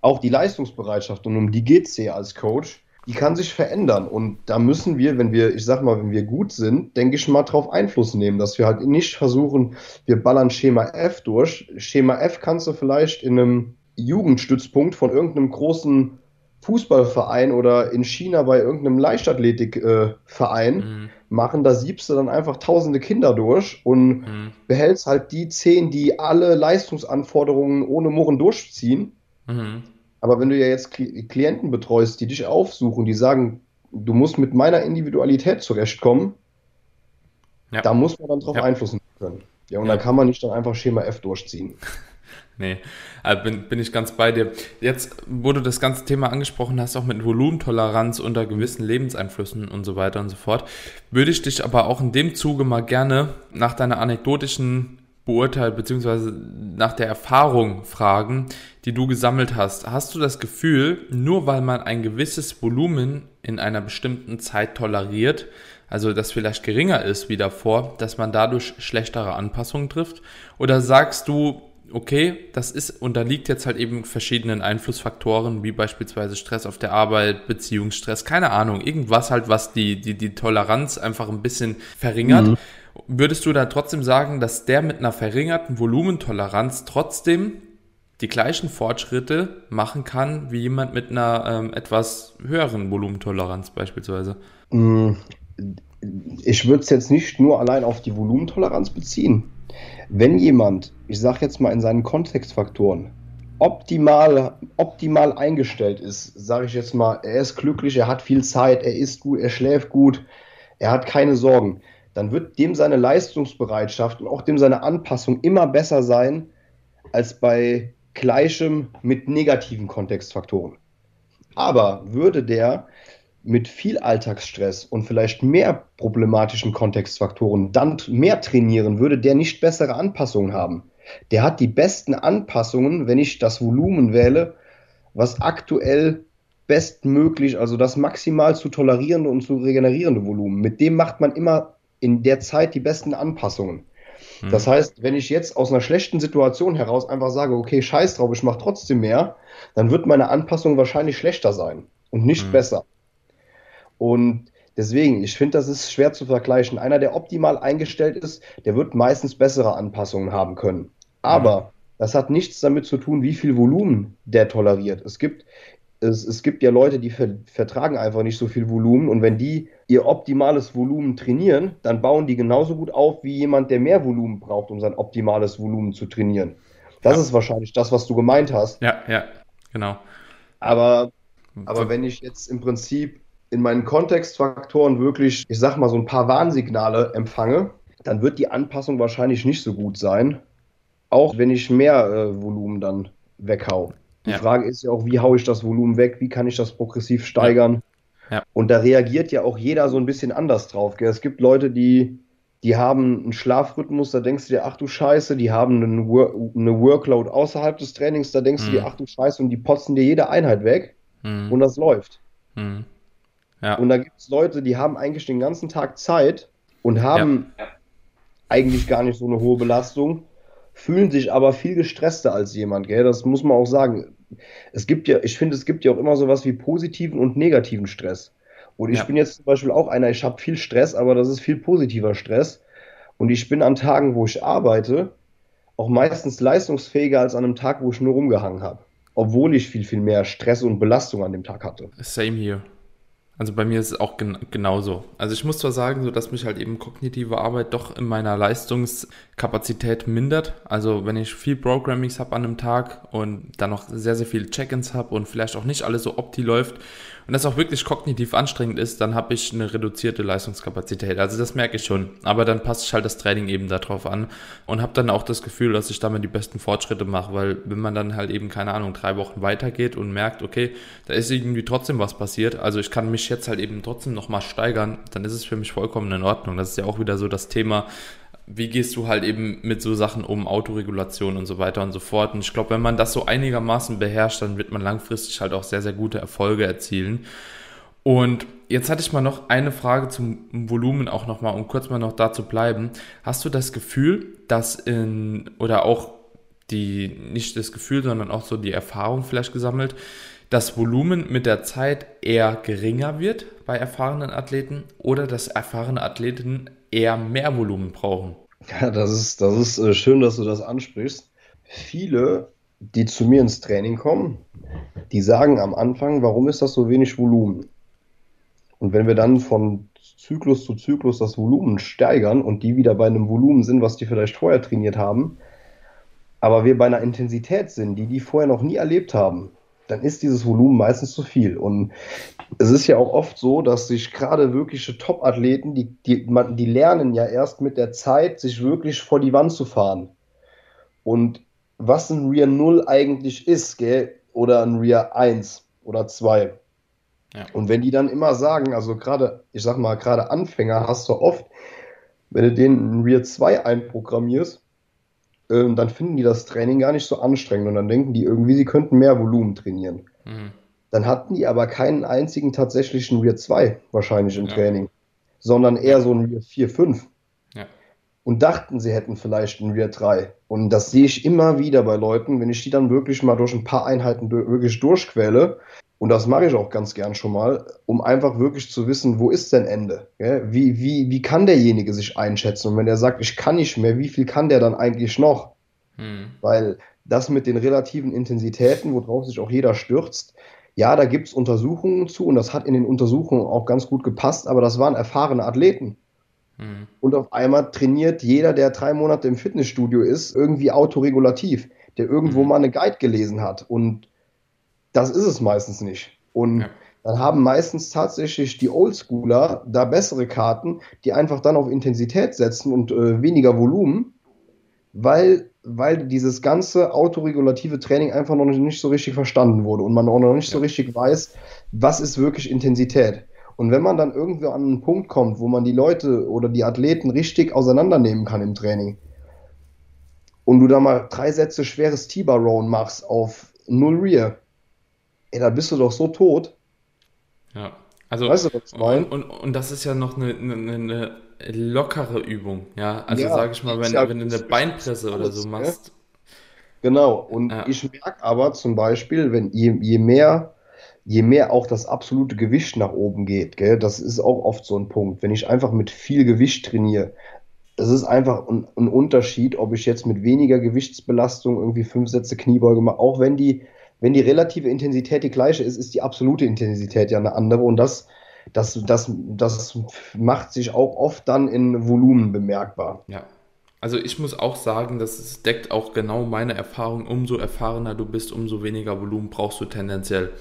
auch die Leistungsbereitschaft und um die geht es hier als Coach, die kann sich verändern. Und da müssen wir, wenn wir, ich sag mal, wenn wir gut sind, denke ich mal, drauf Einfluss nehmen, dass wir halt nicht versuchen, wir ballern Schema F durch. Schema F kannst du vielleicht in einem Jugendstützpunkt von irgendeinem großen Fußballverein oder in China bei irgendeinem Leichtathletikverein äh, mhm. machen. Da siebst du dann einfach tausende Kinder durch und mhm. behältst halt die zehn, die alle Leistungsanforderungen ohne Murren durchziehen. Mhm. Aber wenn du ja jetzt Klienten betreust, die dich aufsuchen, die sagen, du musst mit meiner Individualität zurechtkommen, ja. da muss man dann drauf ja. Einfluss nehmen können. Ja, und ja. dann kann man nicht dann einfach Schema F durchziehen. Nee, also bin, bin ich ganz bei dir. Jetzt, wo du das ganze Thema angesprochen hast, auch mit Volumentoleranz unter gewissen Lebenseinflüssen und so weiter und so fort, würde ich dich aber auch in dem Zuge mal gerne nach deiner anekdotischen beurteilt, beziehungsweise nach der Erfahrung fragen, die du gesammelt hast. Hast du das Gefühl, nur weil man ein gewisses Volumen in einer bestimmten Zeit toleriert, also das vielleicht geringer ist wie davor, dass man dadurch schlechtere Anpassungen trifft? Oder sagst du, okay, das ist unterliegt jetzt halt eben verschiedenen Einflussfaktoren, wie beispielsweise Stress auf der Arbeit, Beziehungsstress, keine Ahnung, irgendwas halt, was die, die, die Toleranz einfach ein bisschen verringert. Mhm. Würdest du da trotzdem sagen, dass der mit einer verringerten Volumentoleranz trotzdem die gleichen Fortschritte machen kann wie jemand mit einer ähm, etwas höheren Volumentoleranz beispielsweise? Mm, ich würde es jetzt nicht nur allein auf die Volumentoleranz beziehen. Wenn jemand, ich sage jetzt mal in seinen Kontextfaktoren, optimal, optimal eingestellt ist, sage ich jetzt mal, er ist glücklich, er hat viel Zeit, er isst gut, er schläft gut, er hat keine Sorgen, dann wird dem seine Leistungsbereitschaft und auch dem seine Anpassung immer besser sein als bei gleichem mit negativen Kontextfaktoren. Aber würde der mit viel Alltagsstress und vielleicht mehr problematischen Kontextfaktoren dann mehr trainieren, würde der nicht bessere Anpassungen haben. Der hat die besten Anpassungen, wenn ich das Volumen wähle, was aktuell bestmöglich, also das maximal zu tolerierende und zu regenerierende Volumen. Mit dem macht man immer in der Zeit die besten Anpassungen. Hm. Das heißt, wenn ich jetzt aus einer schlechten Situation heraus einfach sage, okay, scheiß drauf, ich mache trotzdem mehr, dann wird meine Anpassung wahrscheinlich schlechter sein und nicht hm. besser. Und deswegen, ich finde, das ist schwer zu vergleichen. Einer, der optimal eingestellt ist, der wird meistens bessere Anpassungen haben können. Aber hm. das hat nichts damit zu tun, wie viel Volumen der toleriert. Es gibt es, es gibt ja Leute, die ver vertragen einfach nicht so viel Volumen und wenn die ihr optimales Volumen trainieren, dann bauen die genauso gut auf wie jemand, der mehr Volumen braucht, um sein optimales Volumen zu trainieren. Das ja. ist wahrscheinlich das, was du gemeint hast. Ja, ja, genau. Aber Aber wenn ich jetzt im Prinzip in meinen Kontextfaktoren wirklich, ich sag mal, so ein paar Warnsignale empfange, dann wird die Anpassung wahrscheinlich nicht so gut sein. Auch wenn ich mehr äh, Volumen dann weghau. Die ja. Frage ist ja auch, wie haue ich das Volumen weg? Wie kann ich das progressiv steigern? Ja. Und da reagiert ja auch jeder so ein bisschen anders drauf. Gell? Es gibt Leute, die, die haben einen Schlafrhythmus, da denkst du dir, ach du Scheiße, die haben einen Wor eine Workload außerhalb des Trainings, da denkst mhm. du dir, mhm. ach du Scheiße, und die potzen dir jede Einheit weg mhm. und das läuft. Mhm. Ja. Und da gibt es Leute, die haben eigentlich den ganzen Tag Zeit und haben eigentlich gar nicht so eine hohe Belastung fühlen sich aber viel gestresster als jemand, gell? Das muss man auch sagen. Es gibt ja, ich finde, es gibt ja auch immer sowas wie positiven und negativen Stress. Und ich ja. bin jetzt zum Beispiel auch einer, ich habe viel Stress, aber das ist viel positiver Stress. Und ich bin an Tagen, wo ich arbeite, auch meistens leistungsfähiger als an einem Tag, wo ich nur rumgehangen habe. Obwohl ich viel, viel mehr Stress und Belastung an dem Tag hatte. Same here. Also bei mir ist es auch gen genauso. Also ich muss zwar sagen, so dass mich halt eben kognitive Arbeit doch in meiner Leistungskapazität mindert. Also wenn ich viel Programmings habe an einem Tag und dann noch sehr, sehr viele Check-ins habe und vielleicht auch nicht alles so opti läuft und das auch wirklich kognitiv anstrengend ist, dann habe ich eine reduzierte Leistungskapazität. Also das merke ich schon. Aber dann passe halt das Training eben darauf an und habe dann auch das Gefühl, dass ich damit die besten Fortschritte mache, weil wenn man dann halt eben, keine Ahnung, drei Wochen weitergeht und merkt, okay, da ist irgendwie trotzdem was passiert, also ich kann mich jetzt halt eben trotzdem nochmal steigern, dann ist es für mich vollkommen in Ordnung. Das ist ja auch wieder so das Thema, wie gehst du halt eben mit so Sachen um, Autoregulation und so weiter und so fort. Und ich glaube, wenn man das so einigermaßen beherrscht, dann wird man langfristig halt auch sehr, sehr gute Erfolge erzielen. Und jetzt hatte ich mal noch eine Frage zum Volumen auch nochmal, um kurz mal noch da zu bleiben. Hast du das Gefühl, dass in, oder auch die, nicht das Gefühl, sondern auch so die Erfahrung vielleicht gesammelt, das Volumen mit der Zeit eher geringer wird bei erfahrenen Athleten oder dass erfahrene Athleten eher mehr Volumen brauchen? Ja, das ist, das ist äh, schön, dass du das ansprichst. Viele, die zu mir ins Training kommen, die sagen am Anfang, warum ist das so wenig Volumen? Und wenn wir dann von Zyklus zu Zyklus das Volumen steigern und die wieder bei einem Volumen sind, was die vielleicht vorher trainiert haben, aber wir bei einer Intensität sind, die die vorher noch nie erlebt haben, dann ist dieses Volumen meistens zu viel. Und es ist ja auch oft so, dass sich gerade wirkliche Top-Athleten, die, die, die lernen ja erst mit der Zeit, sich wirklich vor die Wand zu fahren. Und was ein Rear 0 eigentlich ist, gell, oder ein Rear 1 oder 2. Ja. Und wenn die dann immer sagen, also gerade, ich sag mal, gerade Anfänger hast du oft, wenn du den Rear 2 einprogrammierst, ähm, dann finden die das Training gar nicht so anstrengend und dann denken die irgendwie, sie könnten mehr Volumen trainieren. Mhm. Dann hatten die aber keinen einzigen tatsächlichen Rear 2 wahrscheinlich im ja. Training, sondern eher so ein Rear 4, 5. Ja. Und dachten, sie hätten vielleicht ein Rear 3. Und das sehe ich immer wieder bei Leuten, wenn ich die dann wirklich mal durch ein paar Einheiten wirklich durchquäle, und das mache ich auch ganz gern schon mal, um einfach wirklich zu wissen, wo ist denn Ende? Wie, wie, wie kann derjenige sich einschätzen? Und wenn er sagt, ich kann nicht mehr, wie viel kann der dann eigentlich noch? Hm. Weil das mit den relativen Intensitäten, worauf sich auch jeder stürzt, ja, da gibt es Untersuchungen zu und das hat in den Untersuchungen auch ganz gut gepasst, aber das waren erfahrene Athleten. Hm. Und auf einmal trainiert jeder, der drei Monate im Fitnessstudio ist, irgendwie autoregulativ, der irgendwo hm. mal eine Guide gelesen hat und das ist es meistens nicht. Und ja. dann haben meistens tatsächlich die Oldschooler da bessere Karten, die einfach dann auf Intensität setzen und äh, weniger Volumen, weil, weil dieses ganze autoregulative Training einfach noch nicht so richtig verstanden wurde und man auch noch nicht ja. so richtig weiß, was ist wirklich Intensität. Und wenn man dann irgendwo an einen Punkt kommt, wo man die Leute oder die Athleten richtig auseinandernehmen kann im Training und du da mal drei Sätze schweres T-Bar-Rown machst auf Null Rear, ey, da bist du doch so tot. Ja. Also, weißt du, was ich meine? Und, und, und, das ist ja noch eine, eine, eine lockere Übung, ja. Also ja, sag ich mal, wenn, ja, wenn du eine Beinpresse oder so machst. Genau, und ja. ich merke aber zum Beispiel, wenn je, je mehr, je mehr auch das absolute Gewicht nach oben geht, gell, das ist auch oft so ein Punkt. Wenn ich einfach mit viel Gewicht trainiere, es ist einfach ein, ein, Unterschied, ob ich jetzt mit weniger Gewichtsbelastung irgendwie fünf Sätze Kniebeuge mache, auch wenn die wenn die relative Intensität die gleiche ist, ist die absolute Intensität ja eine andere und das, das, das, das macht sich auch oft dann in Volumen bemerkbar. Ja. Also ich muss auch sagen, das deckt auch genau meine Erfahrung. Umso erfahrener du bist, umso weniger Volumen brauchst du tendenziell.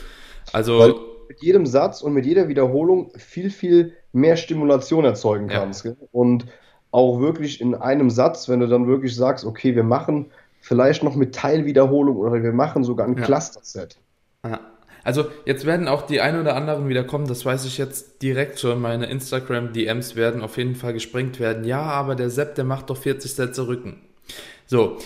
Also Weil mit jedem Satz und mit jeder Wiederholung viel, viel mehr Stimulation erzeugen kannst. Ja. Und auch wirklich in einem Satz, wenn du dann wirklich sagst, okay, wir machen vielleicht noch mit Teilwiederholung oder wir machen sogar ein ja. Cluster-Set. Also jetzt werden auch die ein oder anderen wieder kommen, das weiß ich jetzt direkt schon. Meine Instagram-DMs werden auf jeden Fall gesprengt werden. Ja, aber der Sepp, der macht doch 40 Sätze Rücken. So,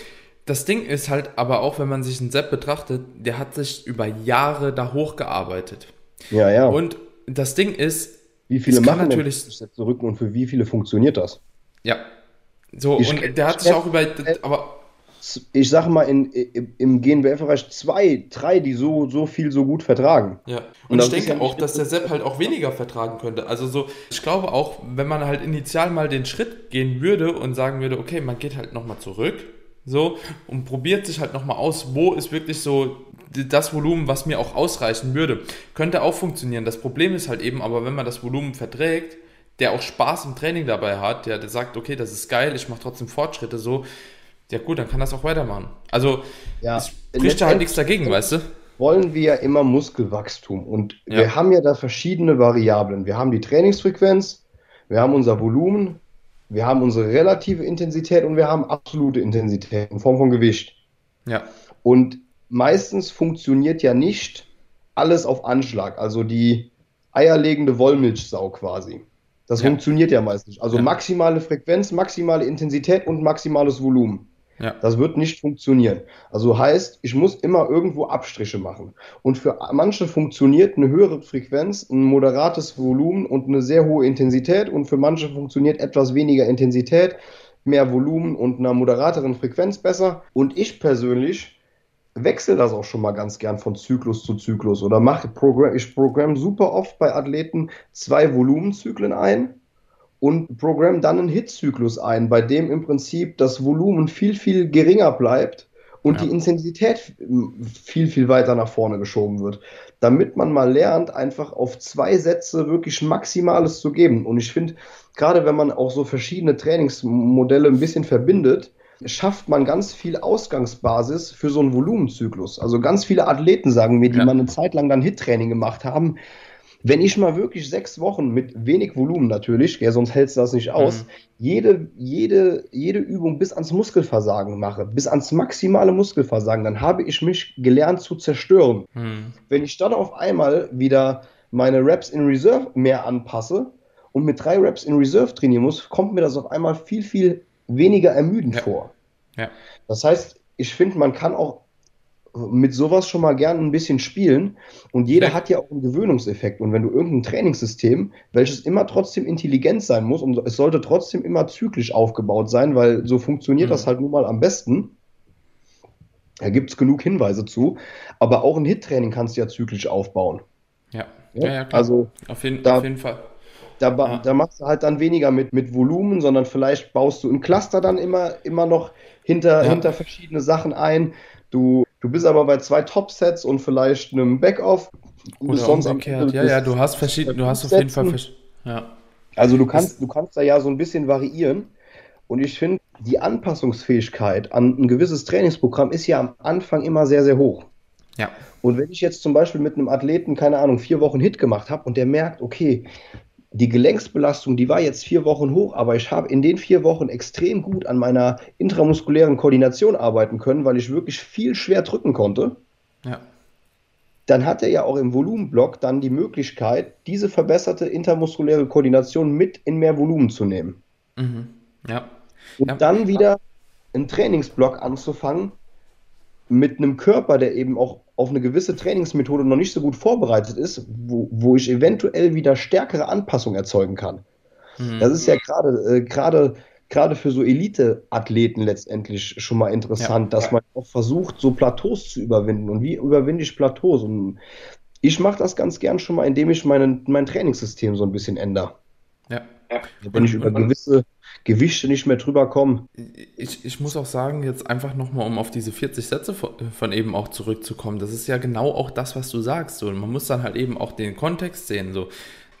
das Ding ist halt aber auch, wenn man sich einen Sepp betrachtet, der hat sich über Jahre da hochgearbeitet. Ja, ja. Und das Ding ist, wie viele machen natürlich Sätze Rücken und für wie viele funktioniert das? Ja. So, ich, und der hat sich auch über, aber ich sage mal, in, im, im GNBF-Bereich zwei, drei, die so, so viel so gut vertragen. Ja, und, und ich denke ja auch, dass der Sepp halt auch weniger vertragen könnte. Also so, ich glaube auch, wenn man halt initial mal den Schritt gehen würde und sagen würde, okay, man geht halt nochmal zurück, so, und probiert sich halt nochmal aus, wo ist wirklich so das Volumen, was mir auch ausreichen würde. Könnte auch funktionieren. Das Problem ist halt eben, aber wenn man das Volumen verträgt, der auch Spaß im Training dabei hat, der, der sagt, okay, das ist geil, ich mache trotzdem Fortschritte, so, ja gut, dann kann das auch weitermachen. Also ja, es spricht ja halt nichts dagegen, weißt du? Wollen wir ja immer Muskelwachstum und ja. wir haben ja da verschiedene Variablen. Wir haben die Trainingsfrequenz, wir haben unser Volumen, wir haben unsere relative Intensität und wir haben absolute Intensität in Form von Gewicht. Ja. Und meistens funktioniert ja nicht alles auf Anschlag, also die eierlegende Wollmilchsau quasi. Das ja. funktioniert ja meistens nicht. Also ja. maximale Frequenz, maximale Intensität und maximales Volumen. Ja. Das wird nicht funktionieren. Also heißt, ich muss immer irgendwo Abstriche machen. Und für manche funktioniert eine höhere Frequenz, ein moderates Volumen und eine sehr hohe Intensität. Und für manche funktioniert etwas weniger Intensität, mehr Volumen und einer moderateren Frequenz besser. Und ich persönlich wechsle das auch schon mal ganz gern von Zyklus zu Zyklus oder mache Programm, ich programme super oft bei Athleten zwei Volumenzyklen ein und programm dann einen Hitzyklus ein, bei dem im Prinzip das Volumen viel, viel geringer bleibt und ja. die Intensität viel, viel weiter nach vorne geschoben wird, damit man mal lernt, einfach auf zwei Sätze wirklich Maximales zu geben. Und ich finde, gerade wenn man auch so verschiedene Trainingsmodelle ein bisschen verbindet, schafft man ganz viel Ausgangsbasis für so einen Volumenzyklus. Also ganz viele Athleten sagen mir, die ja. mal eine Zeit lang dann Hit-Training gemacht haben, wenn ich mal wirklich sechs Wochen mit wenig Volumen natürlich, ja, sonst hältst du das nicht aus, mhm. jede, jede, jede Übung bis ans Muskelversagen mache, bis ans maximale Muskelversagen, dann habe ich mich gelernt zu zerstören. Mhm. Wenn ich dann auf einmal wieder meine Reps in Reserve mehr anpasse und mit drei Reps in Reserve trainieren muss, kommt mir das auf einmal viel, viel weniger ermüdend ja. vor. Ja. Das heißt, ich finde, man kann auch mit sowas schon mal gern ein bisschen spielen. Und jeder ja. hat ja auch einen Gewöhnungseffekt. Und wenn du irgendein Trainingssystem, welches immer trotzdem intelligent sein muss und es sollte trotzdem immer zyklisch aufgebaut sein, weil so funktioniert mhm. das halt nun mal am besten. Da gibt es genug Hinweise zu. Aber auch ein Hit-Training kannst du ja zyklisch aufbauen. Ja, ja, ja, klar. Also, auf jeden, da, auf jeden Fall. Da, ja. da, machst du halt dann weniger mit, mit Volumen, sondern vielleicht baust du im Cluster dann immer, immer noch hinter, hinter verschiedene Sachen ein. Du Du bist aber bei zwei Top-Sets und vielleicht einem Backoff. Oder sonst umgekehrt. Ja, ja, du hast verschiedene, du hast auf jeden Fall ja. Also du kannst, du kannst da ja so ein bisschen variieren. Und ich finde, die Anpassungsfähigkeit an ein gewisses Trainingsprogramm ist ja am Anfang immer sehr, sehr hoch. Ja. Und wenn ich jetzt zum Beispiel mit einem Athleten, keine Ahnung, vier Wochen Hit gemacht habe und der merkt, okay, die Gelenksbelastung, die war jetzt vier Wochen hoch, aber ich habe in den vier Wochen extrem gut an meiner intramuskulären Koordination arbeiten können, weil ich wirklich viel schwer drücken konnte. Ja. Dann hat er ja auch im Volumenblock dann die Möglichkeit, diese verbesserte intermuskuläre Koordination mit in mehr Volumen zu nehmen. Mhm. Ja. Und ja. dann wieder einen Trainingsblock anzufangen mit einem Körper, der eben auch auf eine gewisse Trainingsmethode noch nicht so gut vorbereitet ist, wo, wo ich eventuell wieder stärkere Anpassungen erzeugen kann. Mhm. Das ist ja gerade äh, gerade gerade für so Elite-Athleten letztendlich schon mal interessant, ja. dass man auch versucht, so Plateaus zu überwinden. Und wie überwinde ich Plateaus? Und ich mache das ganz gern schon mal, indem ich meinen, mein Trainingssystem so ein bisschen ändere. Ja. Wenn ich über gewisse Gewichte nicht mehr drüber kommen. Ich, ich muss auch sagen, jetzt einfach nochmal, um auf diese 40 Sätze von, von, eben auch zurückzukommen, das ist ja genau auch das, was du sagst. So. Und man muss dann halt eben auch den Kontext sehen. So.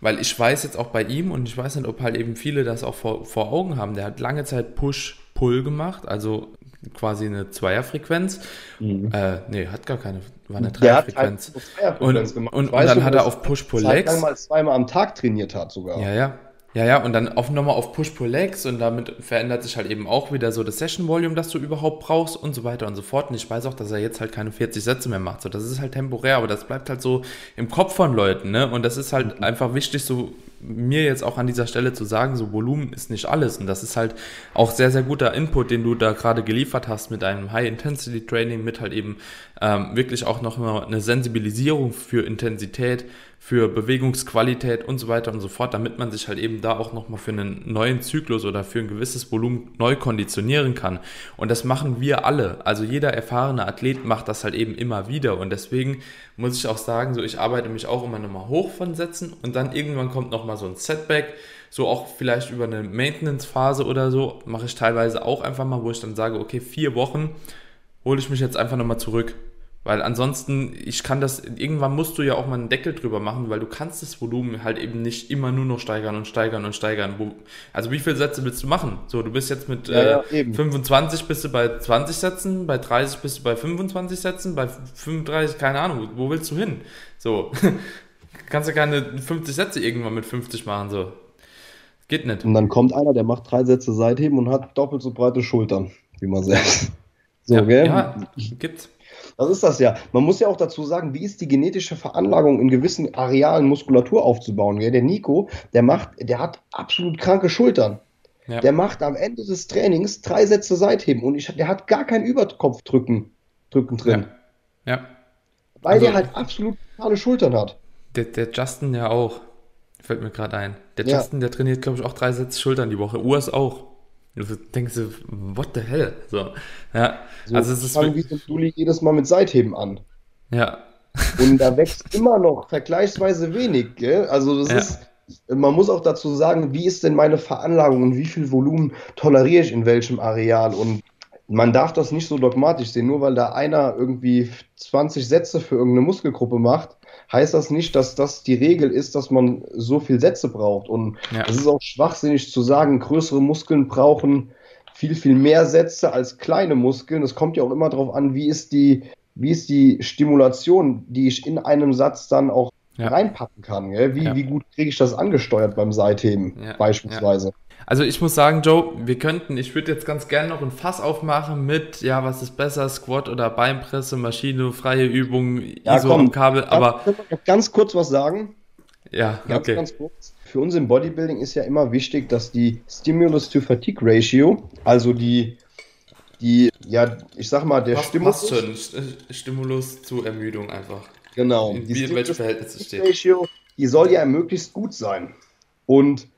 Weil ich weiß jetzt auch bei ihm und ich weiß nicht, ob halt eben viele das auch vor, vor Augen haben. Der hat lange Zeit Push-Pull gemacht, also quasi eine Zweierfrequenz. Mhm. Äh, nee, hat gar keine, war eine Dreierfrequenz. Halt und, und, und, dann hat er auf Push-Pull-Legs. mal zweimal am Tag trainiert hat sogar. Ja, ja. Ja, ja, und dann auf nochmal auf Push-Pull-Legs und damit verändert sich halt eben auch wieder so das Session-Volume, das du überhaupt brauchst und so weiter und so fort. Und ich weiß auch, dass er jetzt halt keine 40 Sätze mehr macht. So, das ist halt temporär, aber das bleibt halt so im Kopf von Leuten, ne? Und das ist halt mhm. einfach wichtig, so mir jetzt auch an dieser Stelle zu sagen, so Volumen ist nicht alles. Und das ist halt auch sehr, sehr guter Input, den du da gerade geliefert hast mit einem High-Intensity-Training, mit halt eben ähm, wirklich auch noch mal eine Sensibilisierung für Intensität, für Bewegungsqualität und so weiter und so fort, damit man sich halt eben da auch nochmal für einen neuen Zyklus oder für ein gewisses Volumen neu konditionieren kann. Und das machen wir alle. Also jeder erfahrene Athlet macht das halt eben immer wieder. Und deswegen muss ich auch sagen, so ich arbeite mich auch immer nochmal hoch von Sätzen und dann irgendwann kommt nochmal so ein Setback. So auch vielleicht über eine Maintenance-Phase oder so mache ich teilweise auch einfach mal, wo ich dann sage, okay, vier Wochen hole ich mich jetzt einfach nochmal zurück weil ansonsten, ich kann das, irgendwann musst du ja auch mal einen Deckel drüber machen, weil du kannst das Volumen halt eben nicht immer nur noch steigern und steigern und steigern. Wo, also wie viele Sätze willst du machen? So, du bist jetzt mit ja, äh, ja, 25 bist du bei 20 Sätzen, bei 30 bist du bei 25 Sätzen, bei 35, keine Ahnung, wo willst du hin? So, kannst du keine 50 Sätze irgendwann mit 50 machen, so. Geht nicht. Und dann kommt einer, der macht drei Sätze Seitheben und hat doppelt so breite Schultern, wie man sagt. So, ja, gell? Ja, gibt's. Das ist das ja. Man muss ja auch dazu sagen, wie ist die genetische Veranlagung in gewissen Arealen Muskulatur aufzubauen. Ja, der Nico, der macht, der hat absolut kranke Schultern. Ja. Der macht am Ende des Trainings drei Sätze Seitheben und ich, der hat gar kein Überkopfdrücken drücken drin. Ja. ja. Weil also, der halt absolut totale Schultern hat. Der, der Justin ja auch. Fällt mir gerade ein. Der Justin, der trainiert, glaube ich, auch drei Sätze Schultern die Woche. Urs auch. Du denkst du, what the hell? So, ja. So, also es ist fangen wie so Dulli jedes Mal mit Seitheben an. Ja. Und da wächst immer noch vergleichsweise wenig, gell? Also das ja. ist, man muss auch dazu sagen, wie ist denn meine Veranlagung und wie viel Volumen toleriere ich in welchem Areal und man darf das nicht so dogmatisch sehen, nur weil da einer irgendwie 20 Sätze für irgendeine Muskelgruppe macht, heißt das nicht, dass das die Regel ist, dass man so viel Sätze braucht. Und ja. es ist auch schwachsinnig zu sagen, größere Muskeln brauchen viel, viel mehr Sätze als kleine Muskeln. Es kommt ja auch immer darauf an, wie ist die, wie ist die Stimulation, die ich in einem Satz dann auch ja. reinpacken kann. Gell? Wie, ja. wie gut kriege ich das angesteuert beim Seitheben beispielsweise. Also ich muss sagen, Joe, wir könnten, ich würde jetzt ganz gerne noch ein Fass aufmachen mit, ja, was ist besser, Squat oder Beinpresse, Maschine, freie Übung, ja, ISO komm, Kabel, aber... Noch ganz kurz was sagen? Ja, ganz, okay. Ganz kurz. Für uns im Bodybuilding ist ja immer wichtig, dass die Stimulus-to-Fatigue-Ratio, also die, die, ja, ich sag mal, der passt, Stimulus... Passt schon, Stimulus zu Ermüdung einfach. Genau. In die welche Verhältnisse steht. Ratio, die soll ja möglichst gut sein. Und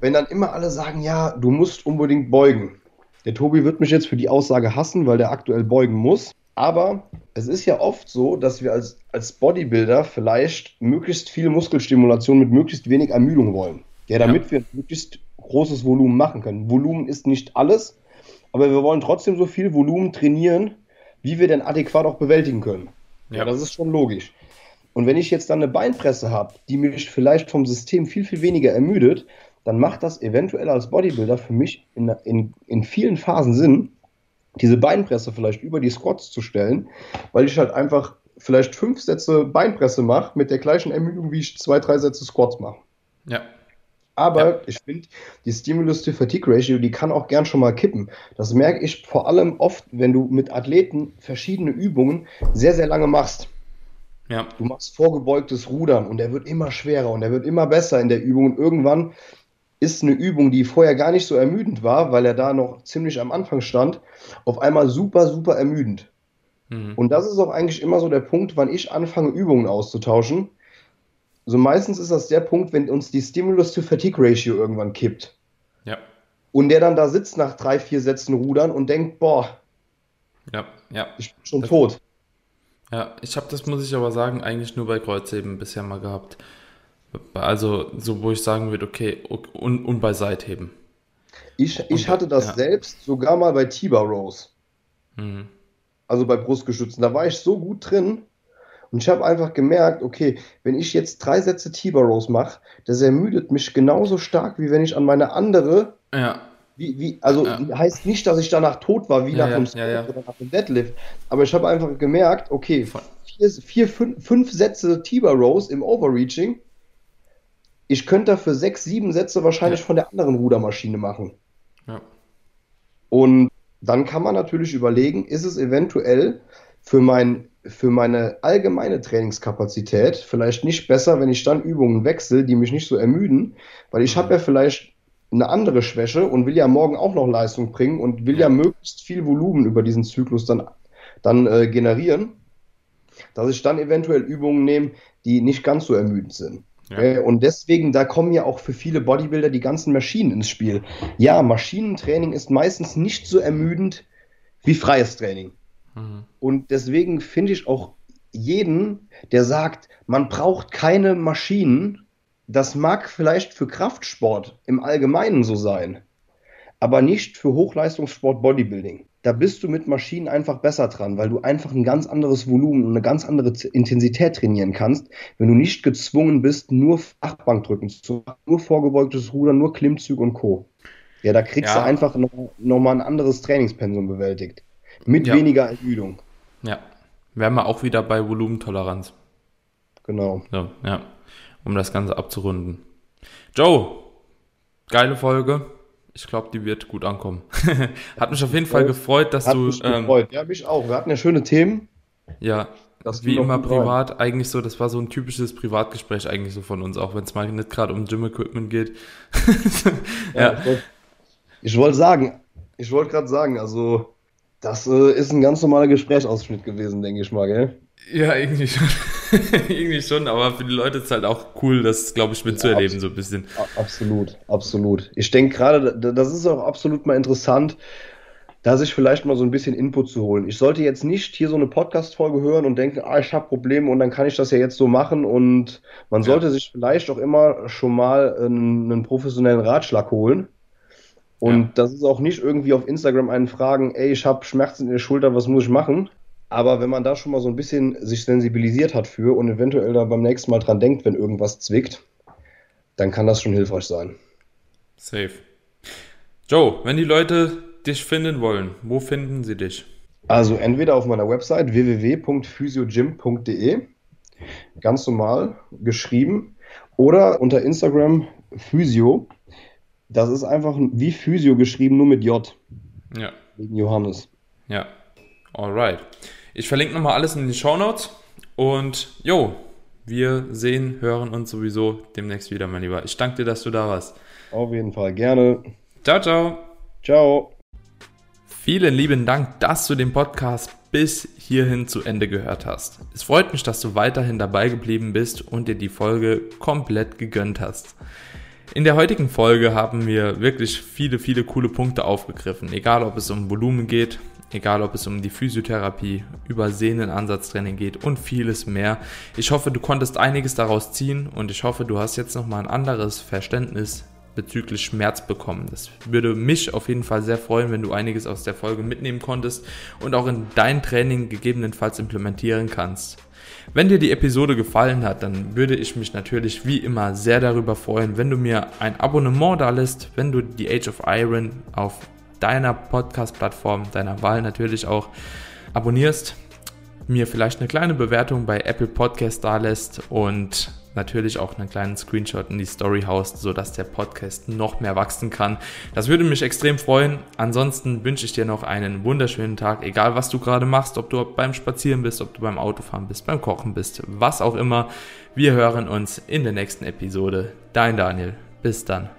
wenn dann immer alle sagen, ja, du musst unbedingt beugen. Der Tobi wird mich jetzt für die Aussage hassen, weil der aktuell beugen muss. Aber es ist ja oft so, dass wir als, als Bodybuilder vielleicht möglichst viel Muskelstimulation mit möglichst wenig Ermüdung wollen. Ja, damit ja. wir möglichst großes Volumen machen können. Volumen ist nicht alles, aber wir wollen trotzdem so viel Volumen trainieren, wie wir denn adäquat auch bewältigen können. Ja, ja das ist schon logisch. Und wenn ich jetzt dann eine Beinpresse habe, die mich vielleicht vom System viel, viel weniger ermüdet, dann macht das eventuell als Bodybuilder für mich in, in, in vielen Phasen Sinn, diese Beinpresse vielleicht über die Squats zu stellen, weil ich halt einfach vielleicht fünf Sätze Beinpresse mache mit der gleichen Ermüdung, wie ich zwei, drei Sätze Squats mache. Ja. Aber ja. ich finde, die Stimulus-to-Fatigue-Ratio, die kann auch gern schon mal kippen. Das merke ich vor allem oft, wenn du mit Athleten verschiedene Übungen sehr, sehr lange machst. Ja. Du machst vorgebeugtes Rudern und der wird immer schwerer und der wird immer besser in der Übung. Und irgendwann ist eine Übung, die vorher gar nicht so ermüdend war, weil er da noch ziemlich am Anfang stand, auf einmal super, super ermüdend. Mhm. Und das ist auch eigentlich immer so der Punkt, wann ich anfange, Übungen auszutauschen. So meistens ist das der Punkt, wenn uns die Stimulus-to-Fatigue-Ratio irgendwann kippt. Ja. Und der dann da sitzt nach drei, vier Sätzen Rudern und denkt, boah, ja, ja. ich bin schon das, tot. Ja, ich habe das, muss ich aber sagen, eigentlich nur bei Kreuzheben bisher mal gehabt. Also, so wo ich sagen würde, okay, und, und bei Seitheben. Ich, ich hatte das ja. selbst sogar mal bei Tiber Rose. Mhm. Also bei Brustgeschützen. Da war ich so gut drin. Und ich habe einfach gemerkt, okay, wenn ich jetzt drei Sätze Tiber Rose mache, das ermüdet mich genauso stark, wie wenn ich an meine andere ja. Wie, wie, also ja. heißt nicht, dass ich danach tot war, wie ja, nach ja, einem ja, oder nach einem Deadlift. Aber ich habe einfach gemerkt, okay, vier, vier fünf, fünf Sätze Tiber Rows im Overreaching. Ich könnte dafür sechs, sieben Sätze wahrscheinlich von der anderen Rudermaschine machen. Und dann kann man natürlich überlegen, ist es eventuell für, mein, für meine allgemeine Trainingskapazität vielleicht nicht besser, wenn ich dann Übungen wechsle, die mich nicht so ermüden, weil ich mhm. habe ja vielleicht eine andere Schwäche und will ja morgen auch noch Leistung bringen und will ja, möglichst viel Volumen über diesen Zyklus dann, dann äh, generieren, dass ich dann eventuell Übungen nehme, die nicht ganz so ermüdend sind. Ja. Äh, und deswegen, da kommen ja auch für viele Bodybuilder die ganzen Maschinen ins Spiel. Ja, Maschinentraining ist meistens nicht so ermüdend wie freies Training. Mhm. Und deswegen finde ich auch jeden, der sagt, man braucht keine Maschinen, das mag vielleicht für Kraftsport im Allgemeinen so sein, aber nicht für Hochleistungssport Bodybuilding. Da bist du mit Maschinen einfach besser dran, weil du einfach ein ganz anderes Volumen und eine ganz andere Intensität trainieren kannst, wenn du nicht gezwungen bist, nur Flachbankdrücken zu machen, nur vorgebeugtes Rudern, nur Klimmzüge und Co. Ja, da kriegst ja. du einfach nochmal noch ein anderes Trainingspensum bewältigt. Mit ja. weniger Ermüdung. Ja. Wären wir auch wieder bei Volumentoleranz. Genau. So, ja um das Ganze abzurunden. Joe, geile Folge. Ich glaube, die wird gut ankommen. Hat mich auf jeden Fall gefreut, dass Hat du. Mich ähm, gefreut. Ja, mich auch. Wir hatten ja schöne Themen. Ja, das wie immer privat, rein. eigentlich so, das war so ein typisches Privatgespräch eigentlich so von uns, auch wenn es mal nicht gerade um Gym-Equipment geht. ja. ja. Ich wollte sagen, ich wollte gerade sagen, also das äh, ist ein ganz normaler Gesprächsausschnitt gewesen, denke ich mal, gell? Ja, irgendwie schon. irgendwie schon, aber für die Leute ist es halt auch cool, das, glaube ich, mitzuerleben, ja, so ein bisschen. Absolut, absolut. Ich denke gerade, das ist auch absolut mal interessant, da sich vielleicht mal so ein bisschen Input zu holen. Ich sollte jetzt nicht hier so eine Podcast-Folge hören und denken, ah, ich habe Probleme und dann kann ich das ja jetzt so machen und man ja. sollte sich vielleicht auch immer schon mal einen, einen professionellen Ratschlag holen. Und ja. das ist auch nicht irgendwie auf Instagram einen fragen, ey, ich habe Schmerzen in der Schulter, was muss ich machen? Aber wenn man da schon mal so ein bisschen sich sensibilisiert hat für und eventuell da beim nächsten Mal dran denkt, wenn irgendwas zwickt, dann kann das schon hilfreich sein. Safe. Joe, wenn die Leute dich finden wollen, wo finden sie dich? Also entweder auf meiner Website www.physiogym.de, ganz normal geschrieben, oder unter Instagram Physio. Das ist einfach wie Physio geschrieben, nur mit J. Ja. Wegen Johannes. Ja. Alright. Ich verlinke nochmal alles in den Show Notes und jo, wir sehen, hören uns sowieso demnächst wieder, mein Lieber. Ich danke dir, dass du da warst. Auf jeden Fall, gerne. Ciao, ciao. Ciao. Vielen lieben Dank, dass du den Podcast bis hierhin zu Ende gehört hast. Es freut mich, dass du weiterhin dabei geblieben bist und dir die Folge komplett gegönnt hast. In der heutigen Folge haben wir wirklich viele, viele coole Punkte aufgegriffen, egal ob es um Volumen geht, egal ob es um die Physiotherapie, über Sehnen-Ansatztraining geht und vieles mehr. Ich hoffe, du konntest einiges daraus ziehen und ich hoffe, du hast jetzt nochmal ein anderes Verständnis bezüglich Schmerz bekommen. Das würde mich auf jeden Fall sehr freuen, wenn du einiges aus der Folge mitnehmen konntest und auch in dein Training gegebenenfalls implementieren kannst. Wenn dir die Episode gefallen hat, dann würde ich mich natürlich wie immer sehr darüber freuen, wenn du mir ein Abonnement da lässt, wenn du die Age of Iron auf deiner Podcast-Plattform, deiner Wahl natürlich auch abonnierst, mir vielleicht eine kleine Bewertung bei Apple Podcast da lässt und natürlich auch einen kleinen Screenshot in die Story haust, sodass der Podcast noch mehr wachsen kann. Das würde mich extrem freuen. Ansonsten wünsche ich dir noch einen wunderschönen Tag, egal was du gerade machst, ob du beim Spazieren bist, ob du beim Autofahren bist, beim Kochen bist, was auch immer. Wir hören uns in der nächsten Episode. Dein Daniel. Bis dann.